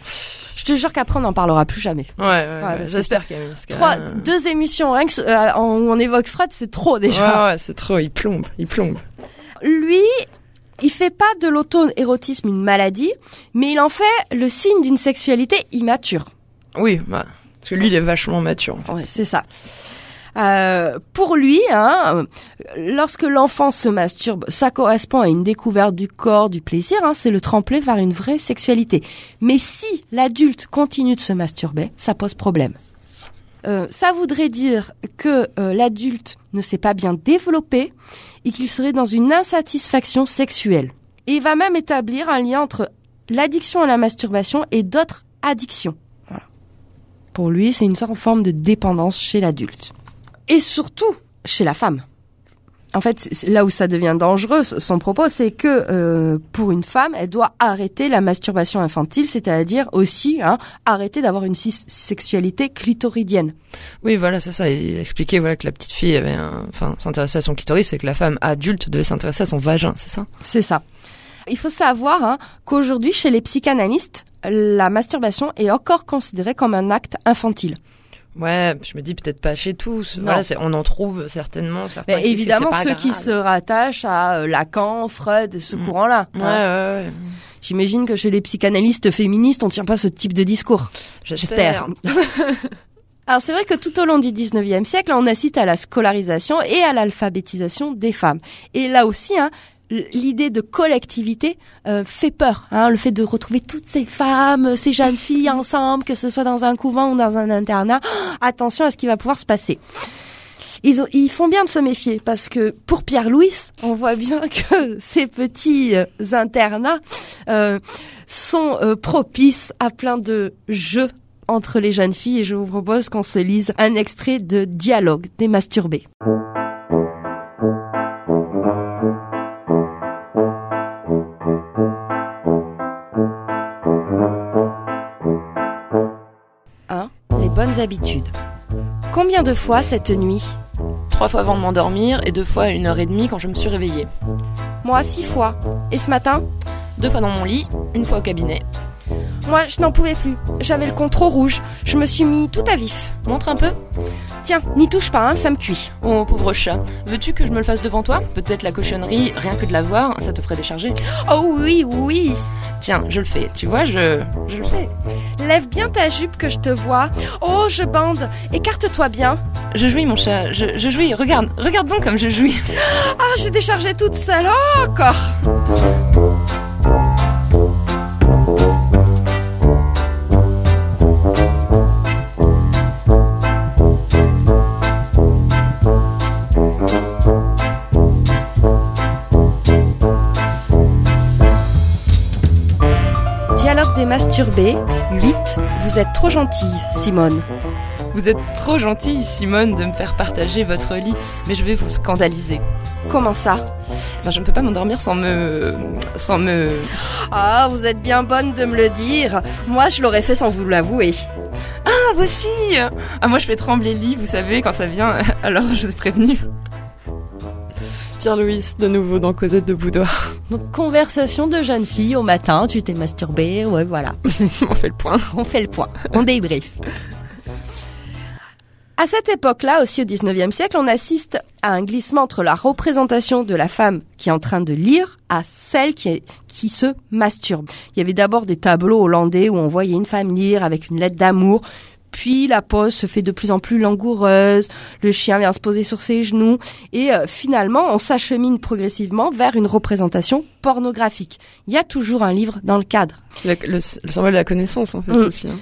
Je te jure qu'après, on n'en parlera plus jamais. Ouais, ouais, ouais, j'espère quand même. Trois, euh, deux émissions rien que euh, où on évoque Freud, c'est trop déjà. Ouais, ouais, c'est trop, il plombe, il plombe. Lui, il fait pas de l'auto-érotisme une maladie, mais il en fait le signe d'une sexualité immature. Oui, bah, parce que lui, il est vachement mature. en fait. Ouais, c'est ça. Euh, pour lui, hein, lorsque l'enfant se masturbe, ça correspond à une découverte du corps, du plaisir. Hein, c'est le tremplin vers une vraie sexualité. Mais si l'adulte continue de se masturber, ça pose problème. Euh, ça voudrait dire que euh, l'adulte ne s'est pas bien développé et qu'il serait dans une insatisfaction sexuelle. Et il va même établir un lien entre l'addiction à la masturbation et d'autres addictions. Voilà. Pour lui, c'est une sorte de forme de dépendance chez l'adulte. Et surtout chez la femme. En fait, là où ça devient dangereux, son propos, c'est que euh, pour une femme, elle doit arrêter la masturbation infantile, c'est-à-dire aussi hein, arrêter d'avoir une sexualité clitoridienne. Oui, voilà, c'est ça. Il expliquait voilà que la petite fille avait, un... enfin, s'intéressait à son clitoris, et que la femme adulte devait s'intéresser à son vagin, c'est ça? C'est ça. Il faut savoir hein, qu'aujourd'hui, chez les psychanalystes, la masturbation est encore considérée comme un acte infantile. Ouais, je me dis peut-être pas chez tous. Voilà, on en trouve certainement certains. Mais évidemment, ceux qui se rattachent à euh, Lacan, Freud et ce Mm. courant-là. Ouais, hein. ouais, ouais. J'imagine que chez les psychanalystes féministes, on tient pas ce type de discours. J'espère. *laughs* Alors c'est vrai que tout au long du 19e siècle, on assiste à la scolarisation et à l'alphabétisation des femmes. Et là aussi, hein, l'idée de collectivité euh, fait peur. Hein, le fait de retrouver toutes ces femmes, ces jeunes filles ensemble, que ce soit dans un couvent ou dans un internat. *gasps* Attention à ce qui va pouvoir se passer. Ils, ont- ils font bien de se méfier parce que pour Pierre-Louis, on voit bien *laughs* que ces petits euh, internats euh, sont euh, propices à plein de jeux entre les jeunes filles et je vous propose qu'on se lise un extrait de Dialogue des masturbés. Bonnes habitudes. Combien de fois cette nuit Trois fois avant de m'endormir et deux fois à une heure et demie quand je me suis réveillée. Moi, six fois. Et ce matin Deux fois dans mon lit, une fois au cabinet. Moi, je n'en pouvais plus. J'avais le trop rouge. Je me suis mis tout à vif. Montre un peu. Tiens, n'y touche pas, hein, ça me cuit. Oh pauvre chat, veux-tu que je me le fasse devant toi? Peut-être la cochonnerie, rien que de la voir, ça te ferait décharger. Oh oui, oui. Tiens, je le fais, tu vois, je, je le fais. Lève bien ta jupe que je te vois. Oh, je bande. Écarte-toi bien. Je jouis mon chat, je, je jouis, regarde, regarde donc comme je jouis. Ah, j'ai déchargé toute seule. Oh, encore. Dialogue des masturbés, 8. Vous êtes trop gentille, Simone. Vous êtes trop gentille, Simone, de me faire partager votre lit, mais je vais vous scandaliser. Comment ça? Ben, je ne peux pas m'endormir sans me... sans me... Ah, vous êtes bien bonne de me le dire. Moi, je l'aurais fait sans vous l'avouer. Ah, vous aussi Ah, moi je fais trembler le lit, vous savez, quand ça vient, *laughs* alors je vous ai prévenu. Pierre-Louis, de nouveau dans Cosette de Boudoir. *laughs* Donc, conversation de jeune fille au matin, tu t'es masturbée, ouais, voilà. *laughs* On fait le point. On fait le point, on débrief. À cette époque-là, aussi au 19e siècle, on assiste à un glissement entre la représentation de la femme qui est en train de lire à celle qui, est, qui se masturbe. Il y avait d'abord des tableaux hollandais où on voyait une femme lire avec une lettre d'amour, puis la pose se fait de plus en plus langoureuse, le chien vient se poser sur ses genoux, et euh, finalement on s'achemine progressivement vers une représentation pornographique. Il y a toujours un livre dans le cadre. Le, le, le symbole de la connaissance, en fait, Mm. aussi. hein.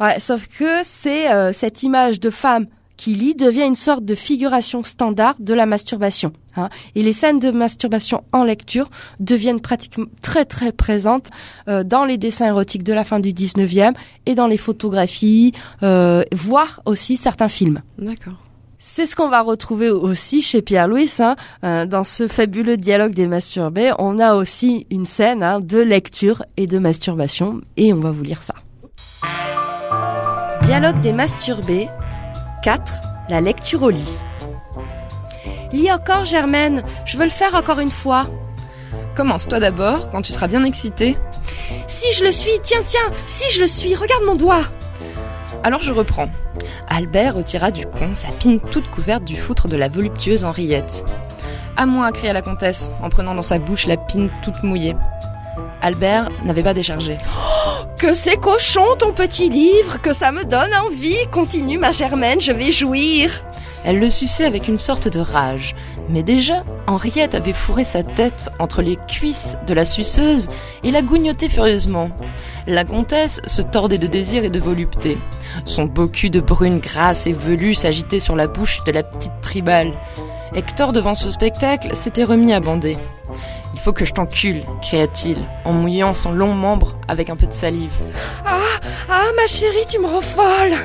Ouais, sauf que c'est euh, cette image de femme qui lit devient une sorte de figuration standard de la masturbation. hein. Et les scènes de masturbation en lecture deviennent pratiquement très très présentes euh, dans les dessins érotiques de la fin du 19e et dans les photographies, euh, voire aussi certains films. D'accord. C'est ce qu'on va retrouver aussi chez Pierre-Louis. Hein, euh, dans ce fabuleux dialogue des masturbés, on a aussi une scène hein, de lecture et de masturbation, et on va vous lire ça. Dialogue des masturbés 4. La lecture au lit. Lis encore, Germaine. Je veux le faire encore une fois. Commence-toi d'abord, quand tu seras bien excité. Si je le suis, tiens, tiens, si je le suis, regarde mon doigt. Alors je reprends. Albert retira du con sa pine toute couverte du foutre de la voluptueuse Henriette. À moi, cria la comtesse, en prenant dans sa bouche la pine toute mouillée. Albert n'avait pas déchargé. Que c'est cochon ton petit livre, que ça me donne envie. Continue ma Germaine, je vais jouir. Elle le suçait avec une sorte de rage. Mais déjà, Henriette avait fourré sa tête entre les cuisses de la suceuse et la gougnotait furieusement. La comtesse se tordait de désir et de volupté. Son beau cul de brune grasse et velue s'agitait sur la bouche de la petite tribale. Hector, devant ce spectacle, s'était remis à bander. Il faut que je t'encule, cria-t-il, en mouillant son long membre avec un peu de salive. Ah, ma chérie, tu me rends folle.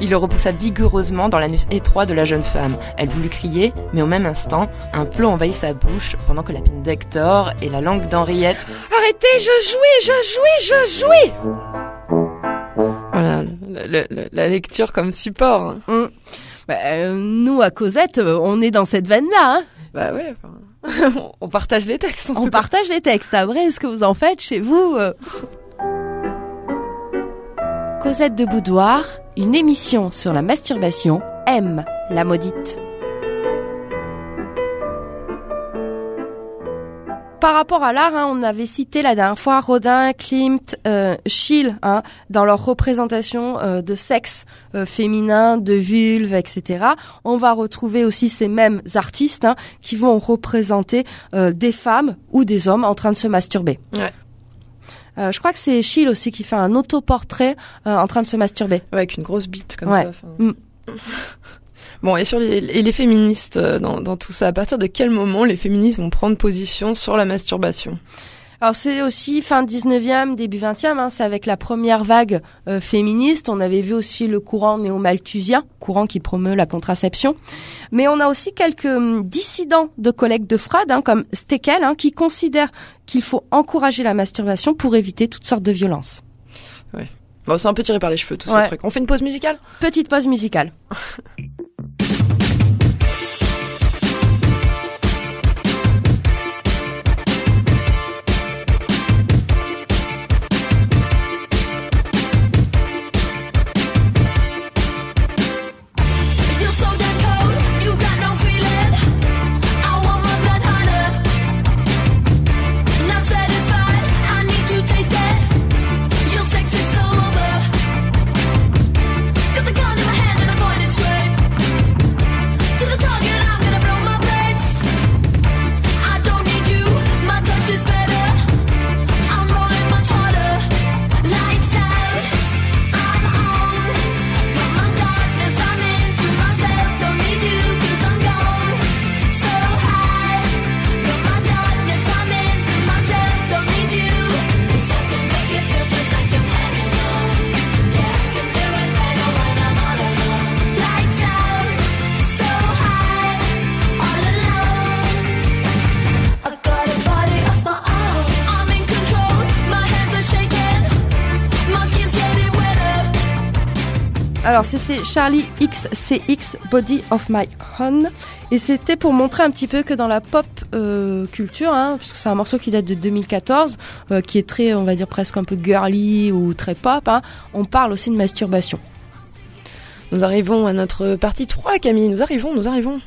Il le repoussa vigoureusement dans l'anus étroit de la jeune femme. Elle voulut crier, mais au même instant, un flot envahit sa bouche pendant que la pine d'Hector et la langue d'Henriette. Arrêtez, je jouis, je jouis, je jouis. Voilà, la lecture comme support. Hum. Bah, euh, nous, à Cosette, euh, on est dans cette veine-là. Hein. Bah ouais, enfin, *laughs* on partage les textes. en On partage les textes. Après, ce que vous en faites chez vous. euh. Cosette de Boudoir, une émission sur la masturbation. M, la maudite. Par rapport à l'art, hein, on avait cité la dernière fois Rodin, Klimt, euh, Schiele, hein, dans leur représentation euh, de sexe euh, féminin, de vulve, etc. On va retrouver aussi ces mêmes artistes hein, qui vont représenter euh, des femmes ou des hommes en train de se masturber. Ouais. Euh, je crois que c'est Schiele aussi qui fait un autoportrait euh, en train de se masturber. Ouais, avec une grosse bite comme Ouais. ça. *laughs* Bon, et sur les, et les féministes euh, dans, dans tout ça, à partir de quel moment les féministes vont prendre position sur la masturbation? Alors c'est aussi fin 19e, début 20e, hein, c'est avec la première vague euh, féministe. On avait vu aussi le courant néo-malthusien, courant qui promeut la contraception. Mais on a aussi quelques hum, dissidents de collègues de Freud, hein, comme Steckel, hein, qui considèrent qu'il faut encourager la masturbation pour éviter toutes sortes de violences. Bon, c'est un peu tiré par les cheveux tout Ouais. ce truc. On fait une pause musicale? Petite pause musicale. *laughs* c'était Charlie XCX Body of My Own et c'était pour montrer un petit peu que dans la pop euh, culture, hein, puisque c'est un morceau qui date de 2014, euh, qui est très, on va dire presque un peu girly ou très pop, hein, on parle aussi de masturbation. Nous arrivons à notre partie 3, Camille. Nous arrivons, nous arrivons.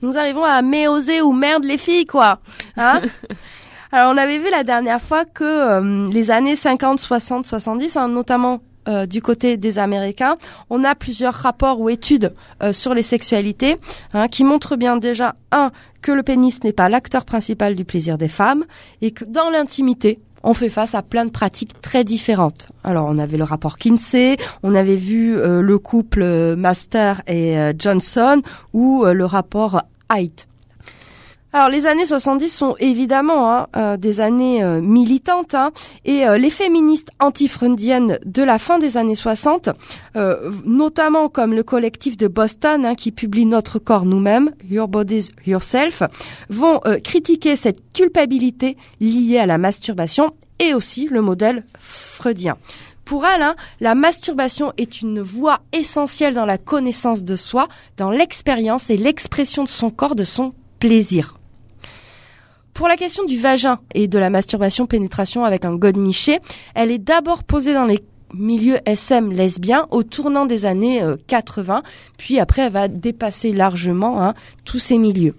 Nous arrivons à mais oser ou merde les filles quoi. Hein *laughs* Alors on avait vu la dernière fois que euh, les années 50, 60, 70, hein, notamment euh, du côté des Américains, on a plusieurs rapports ou études euh, sur les sexualités hein, qui montrent bien déjà un que le pénis n'est pas l'acteur principal du plaisir des femmes et que dans l'intimité on fait face à plein de pratiques très différentes. Alors on avait le rapport Kinsey, on avait vu euh, le couple Master et Johnson ou le rapport Height. Alors les années 70 sont évidemment hein, euh, des années euh, militantes hein, et euh, les féministes anti-freudiennes de la fin des années 60, euh, notamment comme le collectif de Boston hein, qui publie Notre corps nous-mêmes, Your Bodies Yourself, vont critiquer cette culpabilité liée à la masturbation et aussi le modèle freudien. Pour elle, hein, la masturbation est une voie essentielle dans la connaissance de soi, dans l'expérience et l'expression de son corps, de son plaisir. Pour la question du vagin et de la masturbation pénétration avec un godemiché, elle est d'abord posée dans les milieux SM lesbiens au tournant des années euh, 80, puis après elle va dépasser largement hein, tous ces milieux.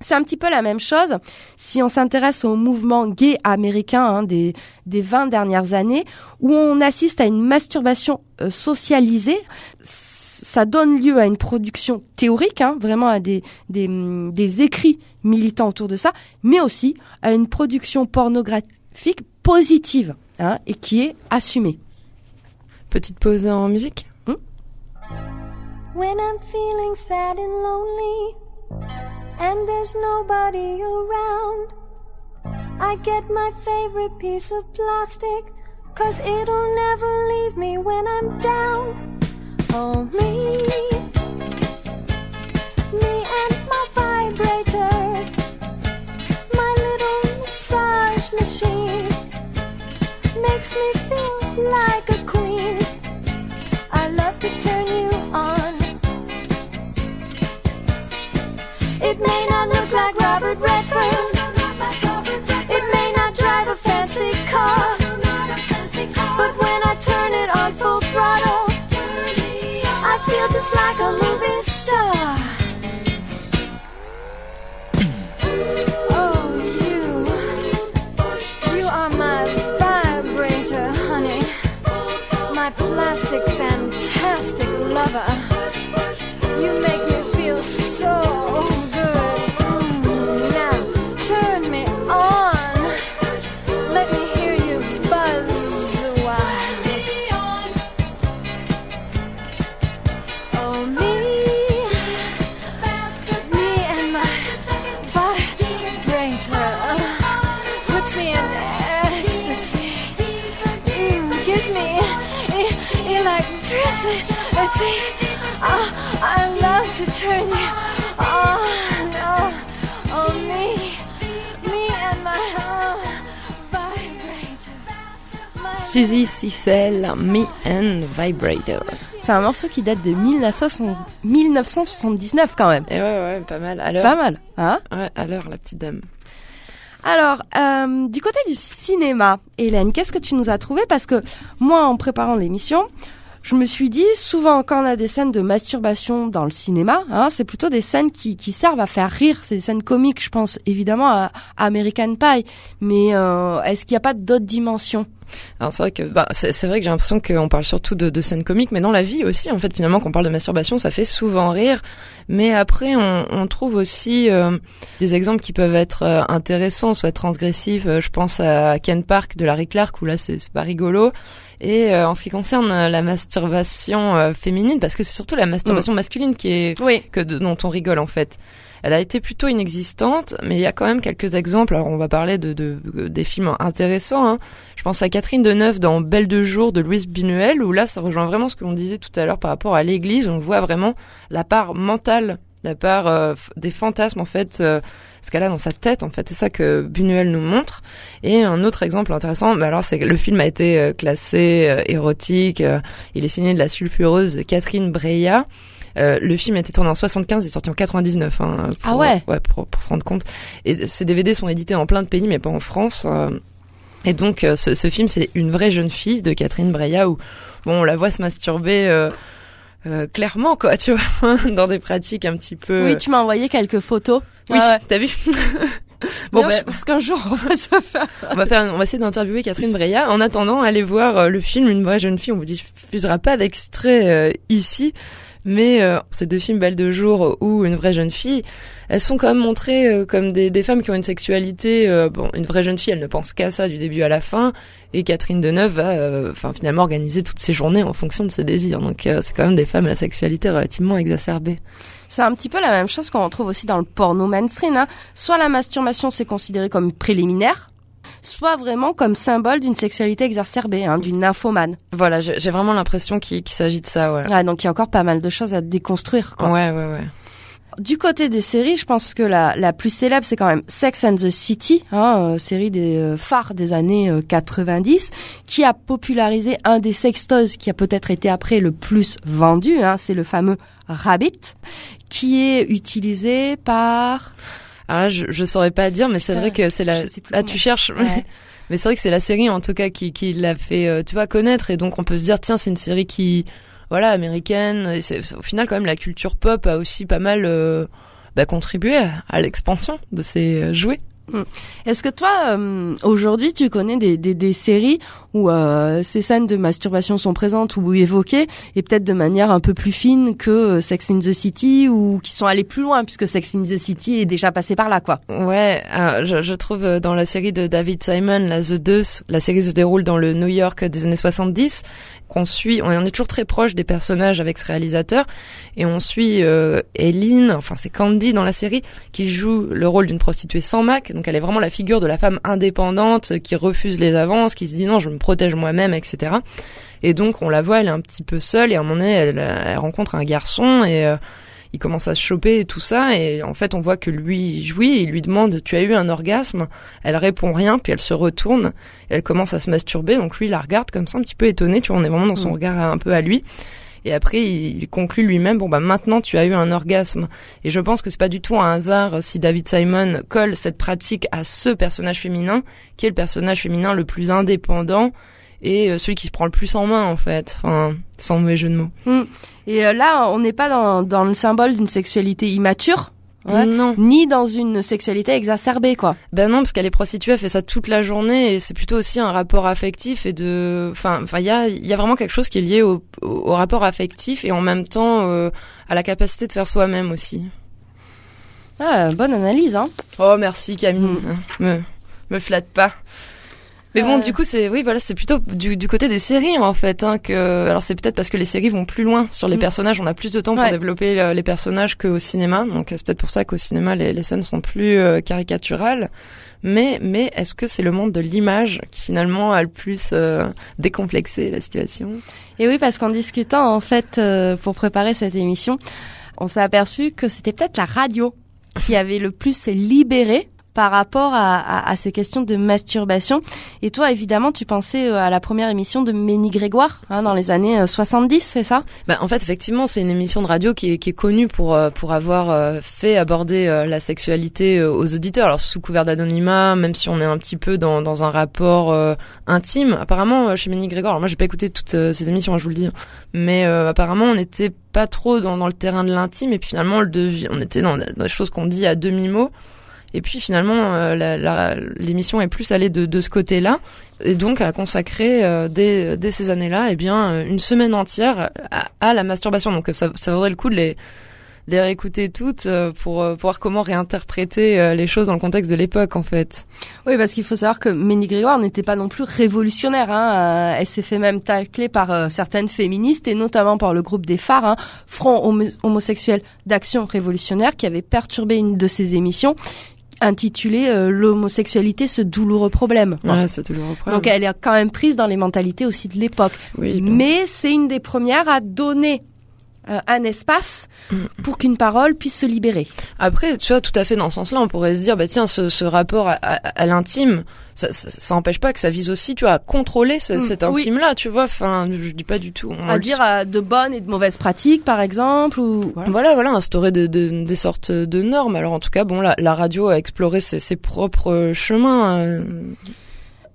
C'est un petit peu la même chose si on s'intéresse au mouvement gay américain hein, des, des 20 dernières années, où on assiste à une masturbation euh, socialisée. Ça donne lieu à une production théorique, hein, vraiment à des, des, hum, des écrits militants autour de ça, mais aussi à une production pornographique positive hein, et qui est assumée. Petite pause en musique. When I'm feeling sad and lonely and there's nobody around, I get my favorite piece of plastic cause it'll never leave me when I'm down. Me, me and my vibrator, my little massage machine makes me feel like a queen. I love to turn you on. It may not look plastic fantastic lover. Suzy Cicel, Me and Vibrator. C'est un morceau qui date de 1960 1979 quand même. Et ouais, ouais, pas mal. À l'heure. Pas mal, hein? Ouais, à l'heure, la petite dame. Alors, euh, du côté du cinéma, Hélène, qu'est-ce que tu nous as trouvé? Parce que moi, en préparant l'émission, je me suis dit, souvent quand on a des scènes de masturbation dans le cinéma, hein, c'est plutôt des scènes qui, qui servent à faire rire. C'est des scènes comiques, je pense évidemment à, American Pie. Mais euh, est-ce qu'il n'y a pas d'autres dimensions? Alors c'est vrai que bah, c'est vrai que j'ai l'impression qu'on parle surtout de, de scènes comiques, mais dans la vie aussi, en fait, finalement, quand on parle de masturbation, ça fait souvent rire. Mais après, on, on trouve aussi euh, des exemples qui peuvent être euh, intéressants, soit transgressifs. Euh, je pense à Ken Park de Larry Clark, où là, c'est pas rigolo. Et euh, en ce qui concerne euh, la masturbation euh, féminine, parce que c'est surtout la masturbation masculine qui est Oui. que de- dont on rigole en fait. Elle a été plutôt inexistante, mais il y a quand même quelques exemples. Alors on va parler de, de- des films intéressants. hein. Je pense à Catherine Deneuve dans Belle de jour de Louise Binuel, où là ça rejoint vraiment ce que l'on disait tout à l'heure par rapport à l'Église. On voit vraiment la part mentale, la part euh, des fantasmes en fait euh, ce qu'elle a dans sa tête en fait. C'est ça que Buñuel nous montre. Et un autre exemple intéressant, bah alors c'est que le film a été euh, classé euh, érotique. euh, il est signé de la sulfureuse Catherine Breillat. Euh, le film a été tourné en 75 et sorti en 99. Hein, pour, Ah ouais. Ouais, pour, pour se rendre compte. Et ces DVD sont édités en plein de pays, mais pas en France. et donc, ce, ce film, c'est une vraie jeune fille de Catherine Breillat où, bon, on la voit se masturber euh, euh, clairement, quoi, tu vois, *laughs* dans des pratiques un petit peu. Oui, tu m'as envoyé quelques photos. Oui, ouais. t'as vu *laughs* Bon, bah, je pense qu'un jour on va se faire. on va faire, on va essayer d'interviewer Catherine Breillat. En attendant, allez voir euh, le film Une vraie jeune fille. On vous diffusera pas d'extrait euh, ici, mais euh, ces deux films Belle de jour ou Une vraie jeune fille, elles sont quand même montrées euh, comme des, des femmes qui ont une sexualité. euh, bon, une vraie jeune fille, elle ne pense qu'à ça du début à la fin, et Catherine Deneuve va, euh, finalement organiser toutes ses journées en fonction de ses désirs. Donc euh, c'est quand même des femmes à la sexualité relativement exacerbée. C'est un petit peu la même chose qu'on retrouve aussi dans le porno mainstream. Hein. Soit la masturbation c'est considéré comme préliminaire, soit vraiment comme symbole d'une sexualité exacerbée, hein, d'une nymphomane. Voilà, j'ai vraiment l'impression qu'il s'agit de ça. Ouais. Ouais, donc il y a encore pas mal de choses à déconstruire. Quoi. Ouais, ouais, ouais. Du côté des séries, je pense que la, la plus célèbre, c'est quand même Sex and the City, hein, euh, série des euh, phares des années euh, 90, qui a popularisé un des sextoys qui a peut-être été après le plus vendu, hein, c'est le fameux Rabbit, qui est utilisé par... Alors là, je, je saurais pas dire, mais c'est vrai que c'est la. Ah, tu cherches. Ouais. *laughs* Mais c'est vrai que c'est la série en tout cas qui, qui l'a fait, euh, tu vois, connaître et donc on peut se dire tiens c'est une série qui, voilà, américaine. Et au final quand même la culture pop a aussi pas mal euh, bah, contribué à, à l'expansion de ces euh, jouets. Est-ce que toi, euh, aujourd'hui, tu connais des, des, des séries où euh, ces scènes de masturbation sont présentes ou évoquées, et peut-être de manière un peu plus fine que euh, Sex in the City, ou qui sont allées plus loin, puisque Sex in the City est déjà passé par là, quoi? Ouais, euh, je, je trouve euh, dans la série de David Simon, la The Deuce, la série se déroule dans le New York des années 70, qu'on suit, on est toujours très proche des personnages avec ce réalisateur, et on suit euh, Eileen, enfin c'est Candy dans la série, qui joue le rôle d'une prostituée sans Mac, donc elle est vraiment la figure de la femme indépendante qui refuse les avances, qui se dit non, je me protège moi-même, etc. Et donc on la voit, elle est un petit peu seule, et à un moment donné, elle, elle rencontre un garçon, et... euh, il commence à se choper et tout ça et en fait on voit que lui jouit et il lui demande tu as eu un orgasme? Elle répond rien puis elle se retourne et elle commence à se masturber donc lui il la regarde comme ça un petit peu étonné tu vois on est vraiment dans son Mm. regard un peu à lui. Et après il conclut lui-même bon bah maintenant tu as eu un orgasme. Et je pense que c'est pas du tout un hasard si David Simon colle cette pratique à ce personnage féminin qui est le personnage féminin le plus indépendant et euh, celui qui se prend le plus en main en fait enfin sans mauvais jeu de mots Et euh, là, on n'est pas dans, dans le symbole d'une sexualité immature, ouais, non ni dans une sexualité exacerbée, quoi. Ben non, parce qu'elle est prostituée, elle fait ça toute la journée et c'est plutôt aussi un rapport affectif et de, enfin, enfin, il y a, il y a vraiment quelque chose qui est lié au, rapport affectif et en même temps euh, à la capacité de faire soi-même aussi. Ah, bonne analyse, hein. Oh merci Camille, me, me flatte pas. Mais bon, du coup, c'est oui, voilà, c'est plutôt du, du côté des séries en fait. Hein, que alors c'est peut-être parce que les séries vont plus loin sur les Mm. personnages, on a plus de temps pour développer euh, les personnages qu'au cinéma. Donc c'est peut-être pour ça qu'au cinéma les, les scènes sont plus euh, caricaturales. Mais mais est-ce que c'est le monde de l'image qui finalement a le plus euh, décomplexé la situation? Et oui, parce qu'en discutant, en fait, euh, pour préparer cette émission, on s'est aperçu que c'était peut-être la radio qui avait le plus libéré par rapport à, à, à ces questions de masturbation. Et toi, évidemment, tu pensais euh, à la première émission de Ménie Grégoire, hein, dans les années euh, 70, c'est ça? Bah, en fait, effectivement, c'est une émission de radio qui est, qui est connue pour euh, pour avoir euh, fait aborder euh, la sexualité euh, aux auditeurs. Alors sous couvert d'anonymat, même si on est un petit peu dans dans un rapport euh, intime. Apparemment, euh, chez Ménie Grégoire, alors moi j'ai pas écouté toutes euh, ces émissions, hein, je vous le dis, mais euh, apparemment on n'était pas trop dans dans le terrain de l'intime et puis finalement on était dans, des choses qu'on dit à demi mot. Et puis finalement, euh, l'émission est plus allée de, ce côté-là, et donc a consacré euh, dès, ces années-là, eh bien euh, une semaine entière à, la masturbation. Donc ça, vaudrait le coup de les, réécouter toutes pour, voir comment réinterpréter les choses dans le contexte de l'époque en fait. Oui, parce qu'il faut savoir que Ménie Grégoire n'était pas non plus révolutionnaire. Hein. Elle s'est fait même tacler par certaines féministes et notamment par le groupe des phares, hein, Front homo- homosexuel d'action révolutionnaire, qui avait perturbé une de ses émissions intitulée euh, L'homosexualité, ce douloureux problème. Ouais, le problème. Donc elle est quand même prise dans les mentalités aussi de l'époque. oui, bon. Mais c'est une des premières à donner euh, un espace pour qu'une parole puisse se libérer. Après, tu vois, tout à fait dans ce sens-là, on pourrait se dire, bah tiens, ce, ce rapport à, à- à l'intime, ça, ça, ça empêche pas que ça vise aussi, tu vois, à contrôler ce- Mm, cet oui. intime-là, tu vois. Enfin, je dis pas du tout. on à dire euh, de bonnes et de mauvaises pratiques, par exemple, ou voilà. Voilà, voilà, instaurer de- de- des sortes de normes. Alors en tout cas, bon, la, la radio a exploré ses, ses propres chemins. euh.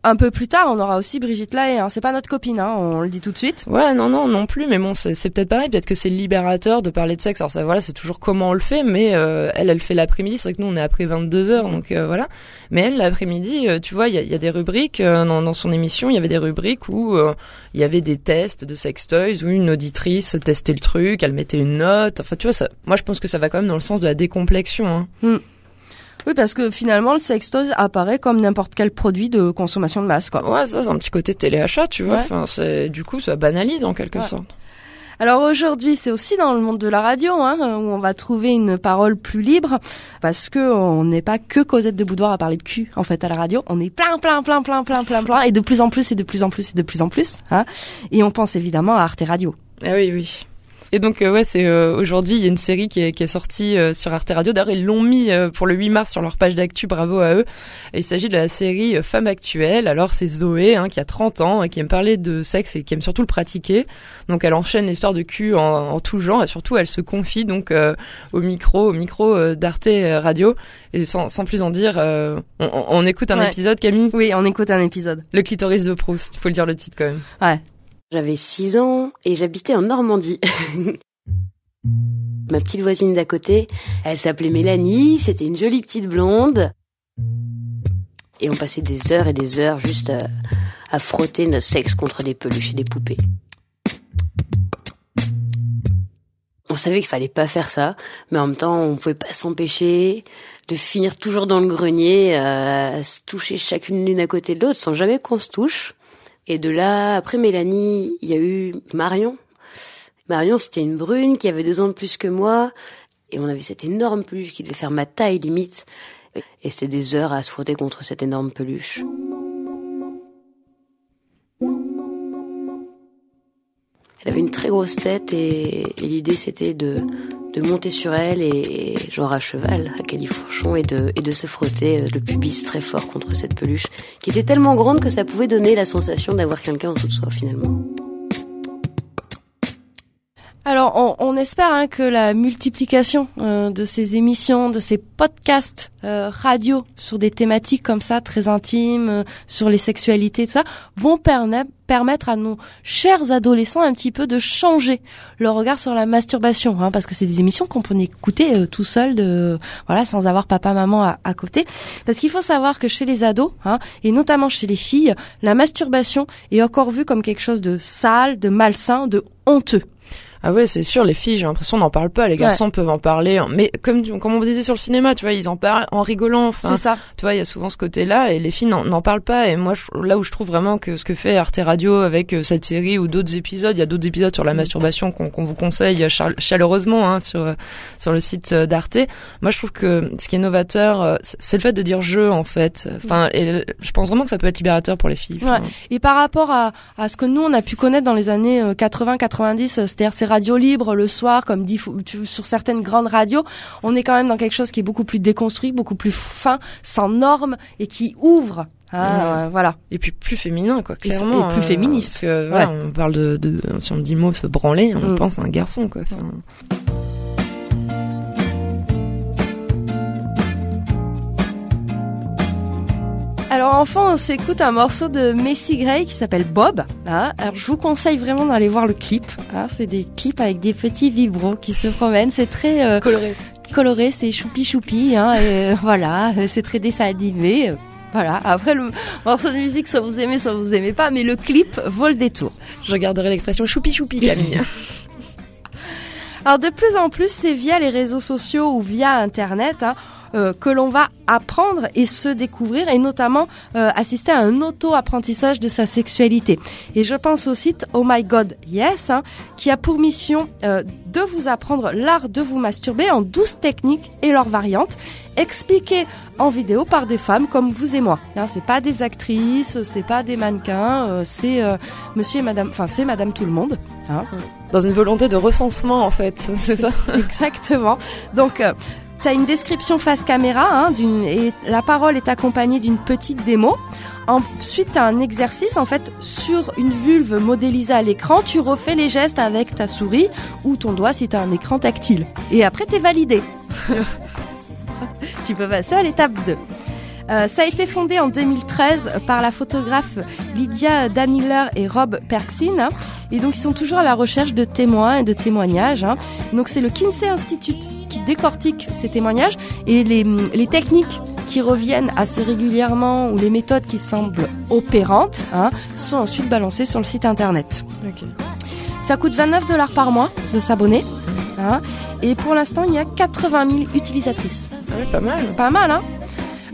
Un peu plus tard, on aura aussi Brigitte Lahaye. Hein. C'est pas notre copine, hein, on le dit tout de suite. Ouais, non, non, non plus. Mais bon, c'est peut-être pareil. Peut-être que c'est libérateur de parler de sexe. Alors ça, voilà, c'est toujours comment on le fait. Mais euh, elle, elle fait l'après-midi. C'est vrai que nous, on est après 22 heures, donc euh, voilà. Mais elle, l'après-midi, euh, tu vois, il y a, y a des rubriques euh, dans, dans son émission. Il y avait des rubriques où euh, il y avait des tests de sextoys où une auditrice testait le truc, elle mettait une note. Enfin, tu vois, ça. Moi, je pense que ça va quand même dans le sens de la décomplexion. Hein. Oui, parce que finalement, le sextoys apparaît comme n'importe quel produit de consommation de masse, quoi. Ouais, ça, c'est un petit côté téléachat, tu vois. Ouais. Enfin, c'est du coup, ça banalise en quelque Ouais. sorte. Alors aujourd'hui, c'est aussi dans le monde de la radio hein, où on va trouver une parole plus libre, parce que on n'est pas que Cosette de Boudoir à parler de cul en fait à la radio. On est plein, plein, plein, plein, plein, plein, plein, et de plus en plus et de plus en plus et de plus en plus. Hein, et on pense évidemment à Arte Radio. Ah oui, oui. Et donc euh, ouais, c'est euh, aujourd'hui il y a une série qui est, qui est sortie euh, sur Arte Radio. D'ailleurs ils l'ont mis euh, pour le 8 mars sur leur page d'actu. Bravo à eux. Et il s'agit de la série Femme actuelle. Alors c'est Zoé hein, qui a 30 ans et qui aime parler de sexe et qui aime surtout le pratiquer. Donc elle enchaîne l'histoire de cul en, en tout genre et surtout elle se confie donc euh, au micro, au micro euh, d'Arte Radio. Et sans, sans plus en dire, euh, on, on- on écoute un Ouais. épisode Camille? Oui, on écoute un épisode. Le clitoris de Proust. Il faut le dire le titre quand même. Ouais. J'avais 6 ans et j'habitais en Normandie. *laughs* Ma petite voisine d'à côté, elle s'appelait Mélanie, c'était une jolie petite blonde. Et on passait des heures et des heures juste à, à frotter notre sexe contre des peluches et des poupées. On savait qu'il fallait pas faire ça, mais en même temps, on pouvait pas s'empêcher de finir toujours dans le grenier, euh, à se toucher chacune l'une à côté de l'autre sans jamais qu'on se touche. Et de là, après Mélanie, il y a eu Marion. Marion, c'était une brune qui avait deux ans de plus que moi. Et on avait cette énorme peluche qui devait faire ma taille limite. Et c'était des heures à se frotter contre cette énorme peluche. Elle avait une très grosse tête et, l'idée c'était de, de monter sur elle et, et genre à cheval, à califourchon et de, et de se frotter euh, le pubis très fort contre cette peluche qui était tellement grande que ça pouvait donner la sensation d'avoir quelqu'un en dessous de soi finalement. Alors, on, on espère hein, que la multiplication euh, de ces émissions, de ces podcasts euh, radio sur des thématiques comme ça, très intimes, euh, sur les sexualités, tout ça, vont permettre à nos chers adolescents un petit peu de changer leur regard sur la masturbation, hein, parce que c'est des émissions qu'on peut écouter euh, tout seul, de, voilà, sans avoir papa, maman à, à côté. Parce qu'il faut savoir que chez les ados, hein, et notamment chez les filles, la masturbation est encore vue comme quelque chose de sale, de malsain, de honteux. Ah ouais, c'est sûr, les filles, j'ai l'impression, n'en parlent pas. Les garçons peuvent en parler. hein. Mais comme, comme on disait sur le cinéma, tu vois, ils en parlent en rigolant. Enfin, C'est ça. tu vois, il y a souvent ce côté-là et les filles n'en parlent pas. Et moi, je- là où je trouve vraiment que ce que fait Arte Radio avec euh, cette série ou d'autres épisodes, il y a d'autres épisodes sur la masturbation qu'on vous conseille chaleureusement hein, sur euh, sur le site euh, d'Arte. Moi, je trouve que ce qui est novateur, c'est le fait de dire jeu en fait. Enfin, et je pense vraiment que ça peut être libérateur pour les filles. Enfin, Et par rapport à, à ce que nous on a pu connaître dans les années 80-90, c'est-à-dire ces radios libres le soir, comme dit sur certaines grandes radios, on est quand même dans quelque chose qui est beaucoup plus déconstruit, beaucoup plus fin, sans normes et qui ouvre. hein, Ouais. euh, voilà. Et puis plus féminin, quoi, clairement. et plus hein, féministe. Parce que, voilà, on parle de, de, si on dit mot se branler, on Mm. pense à un garçon, quoi. Enfin, Alors enfin, on s'écoute un morceau de Messi Gray qui s'appelle Bob. hein. Alors je vous conseille vraiment d'aller voir le clip. hein. C'est des clips avec des petits vibros qui se promènent. C'est très euh, coloré. coloré, c'est choupi choupi. Hein, et, euh, voilà, euh, c'est très dessin animé. euh, Voilà. Après le morceau de musique, soit vous aimez, soit vous aimez pas, mais le clip vaut le détour. Je regarderai l'expression choupi choupi, Camille. *laughs* *laughs* Alors de plus en plus, c'est via les réseaux sociaux ou via Internet hein, euh, que l'on va apprendre et se découvrir et notamment euh, assister à un auto-apprentissage de sa sexualité. Et je pense au site Oh My God Yes hein, qui a pour mission euh, de vous apprendre l'art de vous masturber en 12 techniques et leurs variantes expliquées en vidéo par des femmes comme vous et moi. Hein, c'est pas des actrices, c'est pas des mannequins, euh, c'est euh, monsieur et madame, enfin c'est madame tout le monde. Hein. Dans une volonté de recensement, en fait, *laughs* c'est ça? Exactement. Donc, euh, tu as une description face caméra, hein, et la parole est accompagnée d'une petite démo. Ensuite, tu as un exercice, en fait, sur une vulve modélisée à l'écran, tu refais les gestes avec ta souris ou ton doigt si tu as un écran tactile. Et après, tu es validé. *laughs* tu peux passer à l'étape 2. Euh, ça a été fondé en 2013 par la photographe Lydia Daniller et Rob Perksin. hein. Et donc, ils sont toujours à la recherche de témoins et de témoignages. hein. Donc, c'est le Kinsey Institute qui décortique ces témoignages et les, les techniques qui reviennent assez régulièrement ou les méthodes qui semblent opérantes hein, sont ensuite balancées sur le site internet. Ça coûte 29 dollars par mois de s'abonner. hein. et pour l'instant, il y a 80 000 utilisatrices. Ah oui, pas mal. Pas mal, hein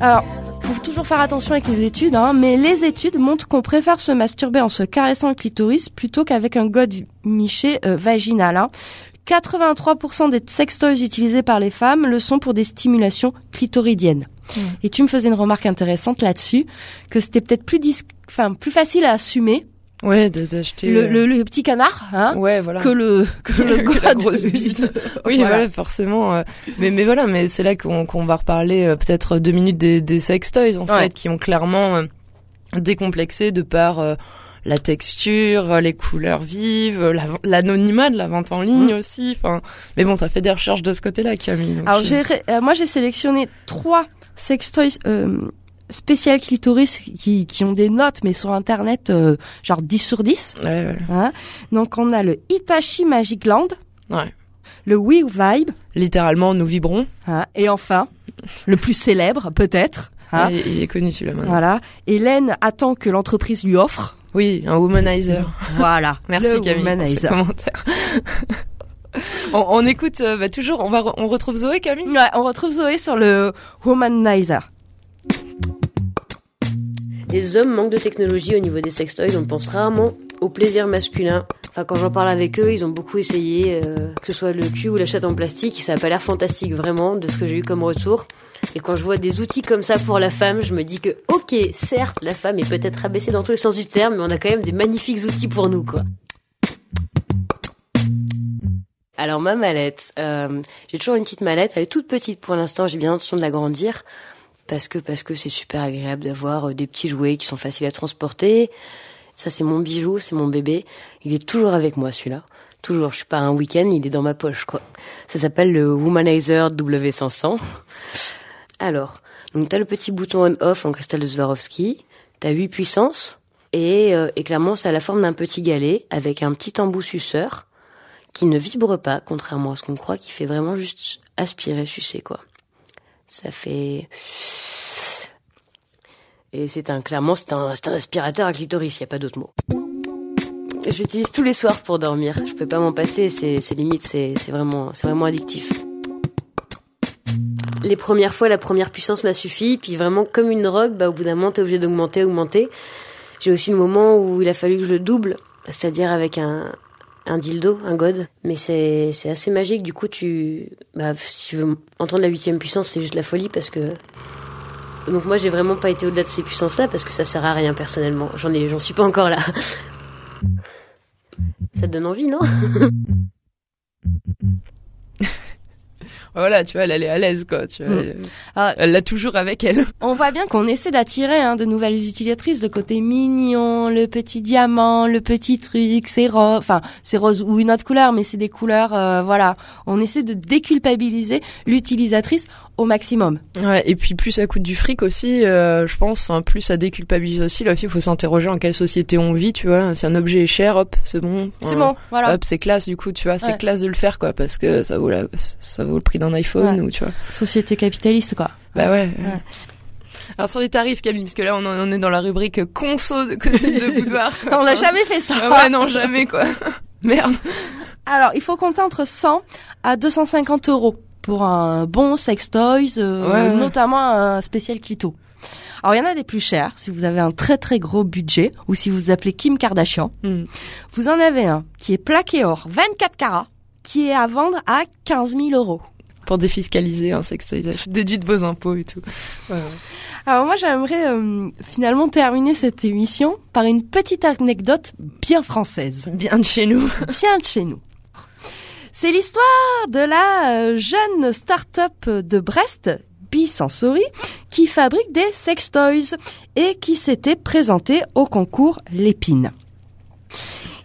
Alors, faut toujours faire attention avec les études, hein, mais les études montrent qu'on préfère se masturber en se caressant le clitoris plutôt qu'avec un god miché euh, vaginal. Hein. 83% des sextoys utilisés par les femmes le sont pour des stimulations clitoridiennes. Et tu me faisais une remarque intéressante là-dessus, que c'était peut-être plus, dis- enfin, plus facile à assumer Ouais, de- d'acheter... le, euh, le- le petit canard hein, Ouais, voilà. que le, *laughs* que le Que la god grosse bite. *laughs* Oui, Voilà. voilà, forcément. euh, mais, mais voilà, mais c'est là qu'on qu'on va reparler euh, peut-être deux minutes des, des sextoys, en Ouais. fait, qui ont clairement décomplexé de par euh, la texture, euh, les couleurs vives, euh, la- l'anonymat de la vente en ligne Mm. aussi. Enfin, mais bon, ça fait des recherches de ce côté-là, Camille. Alors euh, j'ai, euh, moi j'ai sélectionné trois sextoys euh, spécial clitoris qui, qui ont des notes mais sur internet euh, genre 10 sur 10. ouais, ouais, Hein. Donc on a le Hitachi Magic Land, ouais. le We Vibe, Littéralement, nous vibrons. hein, et enfin le plus célèbre peut-être. Hein. il, il est connu celui-là maintenant. Voilà. Hélène attend que l'entreprise lui offre. Oui, un womanizer. Voilà. *laughs* Merci le Camille pour ce womanizer. commentaire. *laughs* on, on écoute euh, bah, toujours, on va re- on retrouve Zoé Camille? Ouais, on retrouve Zoé sur le womanizer. Les hommes manquent de technologie au niveau des sextoys. On pense rarement au plaisir masculin. Enfin, quand j'en parle avec eux, ils ont beaucoup essayé, euh, que ce soit le cul ou la chatte en plastique. Ça a pas l'air fantastique vraiment de ce que j'ai eu comme retour. Et quand je vois des outils comme ça pour la femme, je me dis que, ok, certes, la femme est peut-être rabaissée dans tous les sens du terme, mais on a quand même des magnifiques outils pour nous, quoi. Alors ma mallette, euh, j'ai toujours une petite mallette. Elle est toute petite pour l'instant. J'ai bien l'intention de l'agrandir parce que parce que c'est super agréable d'avoir euh, des petits jouets qui sont faciles à transporter. Ça c'est mon bijou, c'est mon bébé. Il est toujours avec moi celui-là. Toujours. Je suis pas un week-end, il est dans ma poche quoi. Ça s'appelle le Womanizer W500. Alors, donc t'as le petit bouton on/off en cristal de Swarovski. T'as 8 puissances et, euh, clairement c'est à la forme d'un petit galet avec un petit embout suceur qui ne vibre pas, contrairement à ce qu'on croit, qui fait vraiment juste aspirer, sucer quoi. Ça fait et c'est un clairement c'est un, c'est un aspirateur à clitoris, il y a pas d'autre mot. J'utilise tous les soirs pour dormir. Je peux pas m'en passer. C'est c'est limite. C'est c'est vraiment c'est vraiment addictif. Les premières fois, la première puissance m'a suffi. Puis vraiment comme une drogue, bah au bout d'un moment t'es obligé d'augmenter, augmenter. J'ai aussi le moment où il a fallu que je le double, c'est-à-dire avec un dildo, un god. Mais c'est c'est assez magique. Du coup, tu bah si tu veux entendre la huitième puissance, c'est juste la folie parce que donc moi j'ai vraiment pas été au-delà de ces puissances-là parce que ça sert à rien personnellement. J'en ai, j'en suis pas encore là. Ça te donne envie, non? *laughs* Voilà, tu vois, elle, elle est à l'aise, quoi. Tu vois, Mm. elle- Ah. elle l'a toujours avec elle. *laughs* On voit bien qu'on essaie d'attirer hein, de nouvelles utilisatrices, le côté mignon, le petit diamant, le petit truc, c'est rose, enfin c'est rose ou une autre couleur, mais c'est des couleurs, euh, voilà. On essaie de déculpabiliser l'utilisatrice au maximum. Ouais, et puis plus ça coûte du fric aussi, euh, je pense. Enfin, plus ça déculpabilise aussi. Là aussi, il faut s'interroger en quelle société on vit, tu vois. Si un objet est cher, hop, c'est bon. C'est Euh, bon, voilà. Hop, c'est classe du coup, tu vois. C'est classe de le faire, quoi, parce que ça vaut la, ça vaut le prix d'un iPhone Ouais. ou tu vois. Société capitaliste, quoi. Bah ouais. Ouais. Alors sur les tarifs, Camille, parce que là on, est dans la rubrique conso de, de *laughs* boudoir. On n'a jamais fait ça. Ah ouais, non, jamais quoi. *laughs* Merde. Alors, il faut compter entre 100 à 250 euros pour un bon sex toys, euh, Ouais, ouais. notamment un spécial clito. Alors il y en a des plus chers si vous avez un très très gros budget ou si vous vous appelez Kim Kardashian. Hmm. Vous en avez un qui est plaqué or 24 carats qui est à vendre à 15 000 euros. Pour défiscaliser un sextoysage. Déduit de vos impôts et tout. Ouais. Alors moi j'aimerais euh, finalement terminer cette émission par une petite anecdote bien française, Bien de chez nous. bien de chez nous. C'est l'histoire de la euh, jeune start-up de Brest, Bisensory, qui fabrique des sex toys et qui s'était présentée au concours Lépine.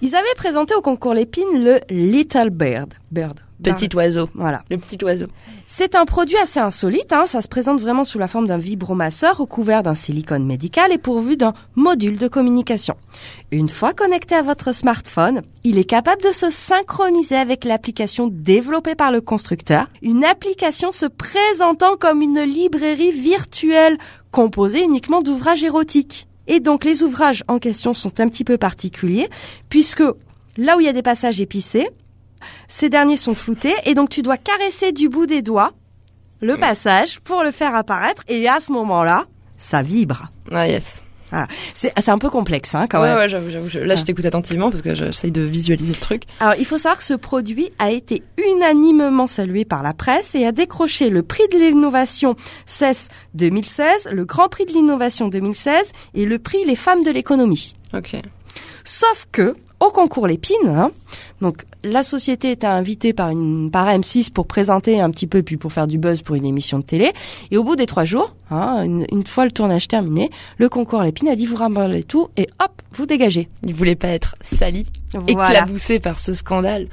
Ils avaient présenté au concours Lépine le Little. Bird. Petit oiseau. Voilà. Le petit oiseau. C'est un produit assez insolite, hein. ça se présente vraiment sous la forme d'un vibromasseur recouvert d'un silicone médical et pourvu d'un module de communication. Une fois connecté à votre smartphone, il est capable de se synchroniser avec l'application développée par le constructeur, une application se présentant comme une librairie virtuelle composée uniquement d'ouvrages érotiques. Et donc les ouvrages en question sont un petit peu particuliers puisque là où il y a des passages épicés, ces derniers sont floutés et donc tu dois caresser du bout des doigts le passage pour le faire apparaître et à ce moment-là, ça vibre. Ah yes. C'est c'est un peu complexe hein, quand ouais, même. ouais, j'avoue, j'avoue. je- Là, je Ah. t'écoute attentivement parce que j'essaye de visualiser le truc. Alors, il faut savoir que ce produit a été unanimement salué par la presse et a décroché le prix de l'innovation CES 2016, le Grand Prix de l'innovation 2016 et le prix Les femmes de l'économie. Ok. Sauf que, au concours Lépine, hein, donc la société était invitée par une par M6 pour présenter un petit peu, puis pour faire du buzz pour une émission de télé. Et au bout des trois jours, hein, une, une fois le tournage terminé, le concours Lépine a dit vous remballez tout et hop, vous dégagez. Il voulait pas être sali, Voilà. éclaboussé par ce scandale.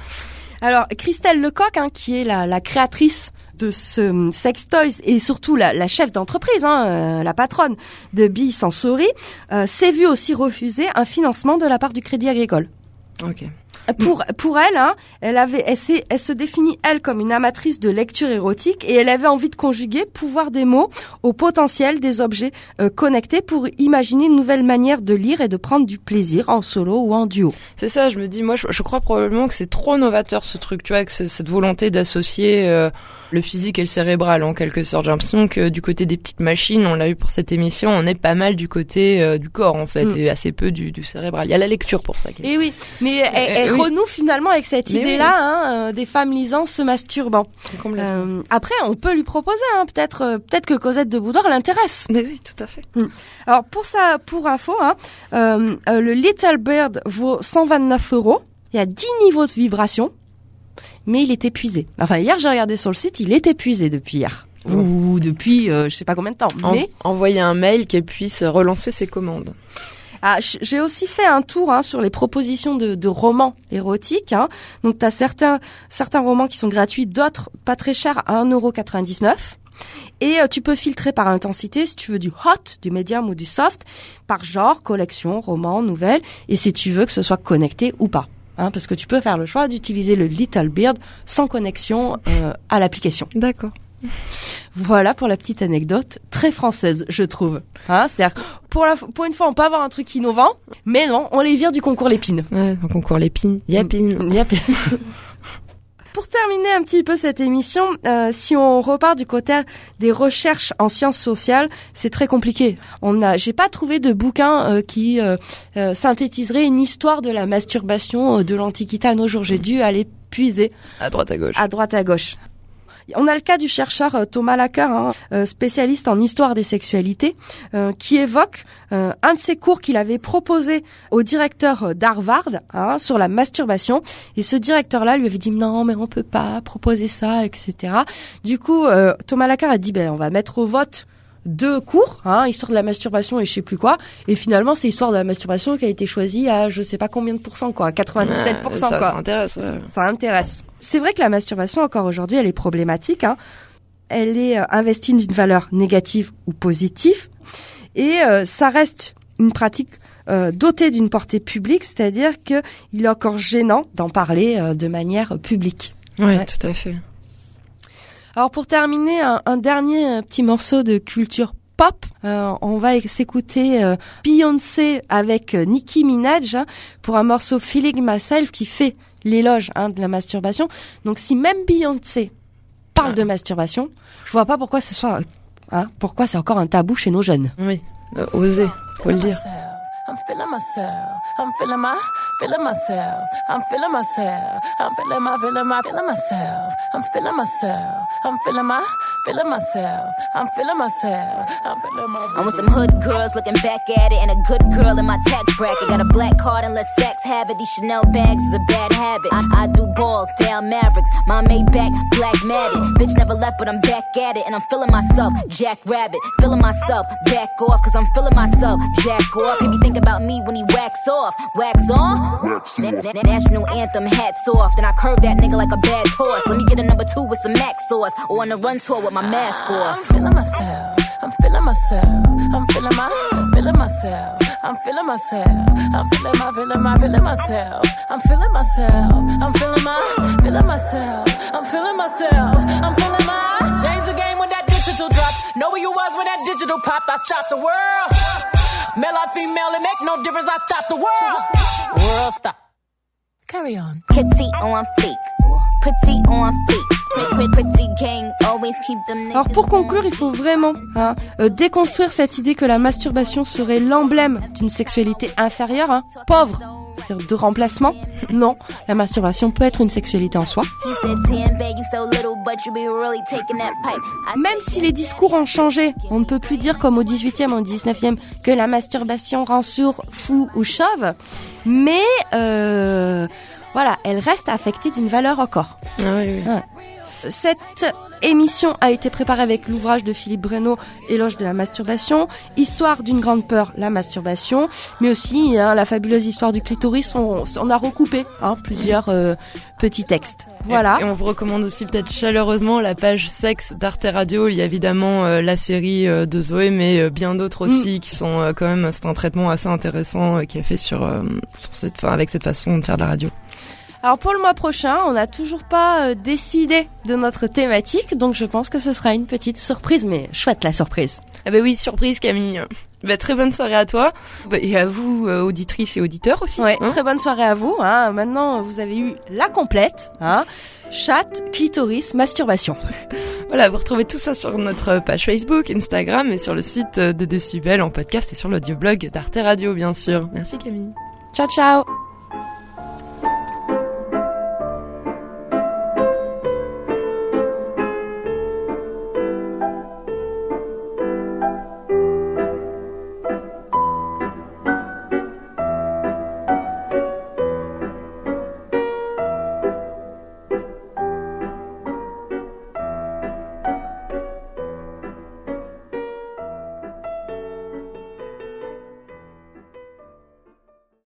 Alors Christelle Lecoq, hein, qui est la, la créatrice de ce hum, sex toys et surtout la, la chef d'entreprise, hein, euh, la patronne de Bi Sensory, euh, s'est vue aussi refuser un financement de la part du Crédit Agricole. Ok. Pour pour elle, hein, elle avait, elle, elle se définit elle comme une amatrice de lecture érotique et elle avait envie de conjuguer pouvoir des mots au potentiel des objets euh, connectés pour imaginer une nouvelle manière de lire et de prendre du plaisir en solo ou en duo. C'est ça, je me dis, moi, je, je crois probablement que c'est trop novateur ce truc, tu vois, que cette volonté d'associer euh, le physique et le cérébral en quelque sorte. J'ai l'impression que du côté des petites machines, on l'a eu pour cette émission, on est pas mal du côté euh, du corps en fait, Mm. et assez peu du, du cérébral. Il y a la lecture pour ça. Et oui, mais elle, elle Euh, oui. renoue finalement avec cette idée-là hein, euh, des femmes lisant se masturbant. Euh, après, on peut lui proposer, hein, peut-être, peut-être que Cosette de Boudoir l'intéresse. Mais oui, tout à fait. Alors pour ça, pour info, hein, euh, le Little Bird vaut 129 euros. Il y a 10 niveaux de vibration, mais il est épuisé. Enfin, hier j'ai regardé sur le site, il est épuisé depuis hier. Ou depuis, euh, je sais pas combien de temps. En- Mais envoyer un mail qu'elle puisse relancer ses commandes. Ah, j'ai aussi fait un tour hein, sur les propositions de, de romans érotiques. Hein. Donc, tu as certains, certains romans qui sont gratuits, d'autres pas très chers à 1,99€. Et euh, tu peux filtrer par intensité si tu veux du hot, du medium ou du soft, par genre, collection, roman, nouvelle, et si tu veux que ce soit connecté ou pas. Hein, parce que tu peux faire le choix d'utiliser le Little Beard sans connexion euh, à l'application. D'accord. Voilà pour la petite anecdote très française, je trouve. Hein, C'est-à-dire, pour, la, pour une fois, on peut avoir un truc innovant, mais non, on les vire du concours Lépine. Ouais, donc concours l'épine. Yapine. Yep. *laughs* Pour terminer un petit peu cette émission, euh, si on repart du côté des recherches en sciences sociales, c'est très compliqué. On a, j'ai pas trouvé de bouquin euh, qui euh, synthétiserait une histoire de la masturbation de l'Antiquité à nos jours. J'ai dû aller puiser À droite, à gauche. à droite à gauche. On a le cas du chercheur euh, Thomas Lacker, hein, euh, spécialiste en histoire des sexualités, euh, qui évoque euh, un de ses cours qu'il avait proposé au directeur euh, d'Harvard hein, sur la masturbation. Et ce directeur-là lui avait dit non, mais on peut pas proposer ça, etc. Du coup, euh, Thomas Lacker a dit ben on va mettre au vote deux cours, hein, histoire de la masturbation et je sais plus quoi. Et finalement, c'est histoire de la masturbation qui a été choisie à je sais pas combien de pourcents quoi, 97% Ouais, ça, quoi ça intéresse. ouais. ça intéresse. C'est vrai que la masturbation, encore aujourd'hui, elle est problématique. Hein. Elle est euh, investie d'une valeur négative ou positive. Et euh, ça reste une pratique euh, dotée d'une portée publique, c'est-à-dire qu'il est encore gênant d'en parler euh, de manière publique. Ouais, Ouais. tout à fait. Alors pour terminer, un, un dernier euh, petit morceau de culture pop. Euh, on va s'écouter euh, Beyoncé avec euh, Nicki Minaj hein, pour un morceau Feeling Myself qui fait l'éloge hein, de la masturbation. Donc si même Beyoncé parle de masturbation, je vois pas pourquoi ce soit, hein, pourquoi c'est encore un tabou chez nos jeunes. Oui, euh, oser, faut le dire. I'm feeling myself. I'm feeling my, feeling myself. I'm feeling myself. I'm feeling my, feeling my, feeling myself. I'm feeling myself. I'm feeling my, feeling myself. I'm feeling myself. I'm feeling my. I'm with some hood girls looking back at it, and a good girl in my tax bracket. Got a black card and let sex have. These Chanel bags is a bad habit. I, I do balls, down Mavericks. My Maybach, black matted. Bitch never left, but I'm back at it, and I'm feeling myself. Jack Rabbit, feeling myself. Back off, cause I'm feeling myself. Jack off. He be thinking about me when he wax off. Wax on? Na- na- national anthem, hats off. Then I curve that nigga like a bad horse. Let me get a number two with some max sauce. Or on a run tour with my mask I'm feeling myself. I'm feeling myself. I'm feeling my, feeling myself. I'm feeling myself. I'm feeling my, feeling my, feeling myself. I'm feeling myself. I'm feeling my, feeling myself. I'm feeling myself. I'm feeling my. Change the game when that digital drop. Know where you was when that digital pop. I stopped the world. Male or female, it make no difference. I stopped the world. World stop. Carry on. Kitty on fleek. Pretty on fleek. Pretty, pretty gang, always keep them Alors niggas pour on conclure, il faut vraiment hein, euh, déconstruire cette idée que la masturbation serait l'emblème d'une sexualité inférieure, hein, pauvre, de remplacement. Non, la masturbation peut être une sexualité en soi. Même si les discours ont changé, on ne peut plus dire comme au 18e, au 19e que la masturbation rend sourd, fou ou chauve, mais euh, voilà, elle reste affectée d'une valeur encore. Ah oui, oui. Cette émission a été préparée avec l'ouvrage de Philippe Breno, Éloge de la masturbation, Histoire d'une grande peur, la masturbation, mais aussi hein, la fabuleuse histoire du clitoris. On, on a recoupé hein, plusieurs euh, petits textes. Voilà. Et on vous recommande aussi peut-être chaleureusement la page sexe d'Arte Radio. Il y a évidemment euh, la série euh, de Zoé, mais euh, bien d'autres aussi qui sont euh, quand même. C'est un traitement assez intéressant euh, qui est fait sur, euh, sur cette, enfin, avec cette façon de faire de la radio. Alors pour le mois prochain, on n'a toujours pas euh, décidé de notre thématique, donc je pense que ce sera une petite surprise, mais chouette la surprise. Ah bah oui, surprise Camille. Bah, très bonne soirée à toi Bah, et à vous euh, auditrices et auditeurs aussi. Ouais, hein. très bonne soirée à vous. Hein. Maintenant, vous avez eu la complète. Hein. Chat, clitoris, masturbation. *laughs* Voilà, vous retrouvez tout ça sur notre page Facebook, Instagram et sur le site euh, de Décibel en podcast et sur l'audioblog d'Arte Radio bien sûr. Merci Camille. Ciao, ciao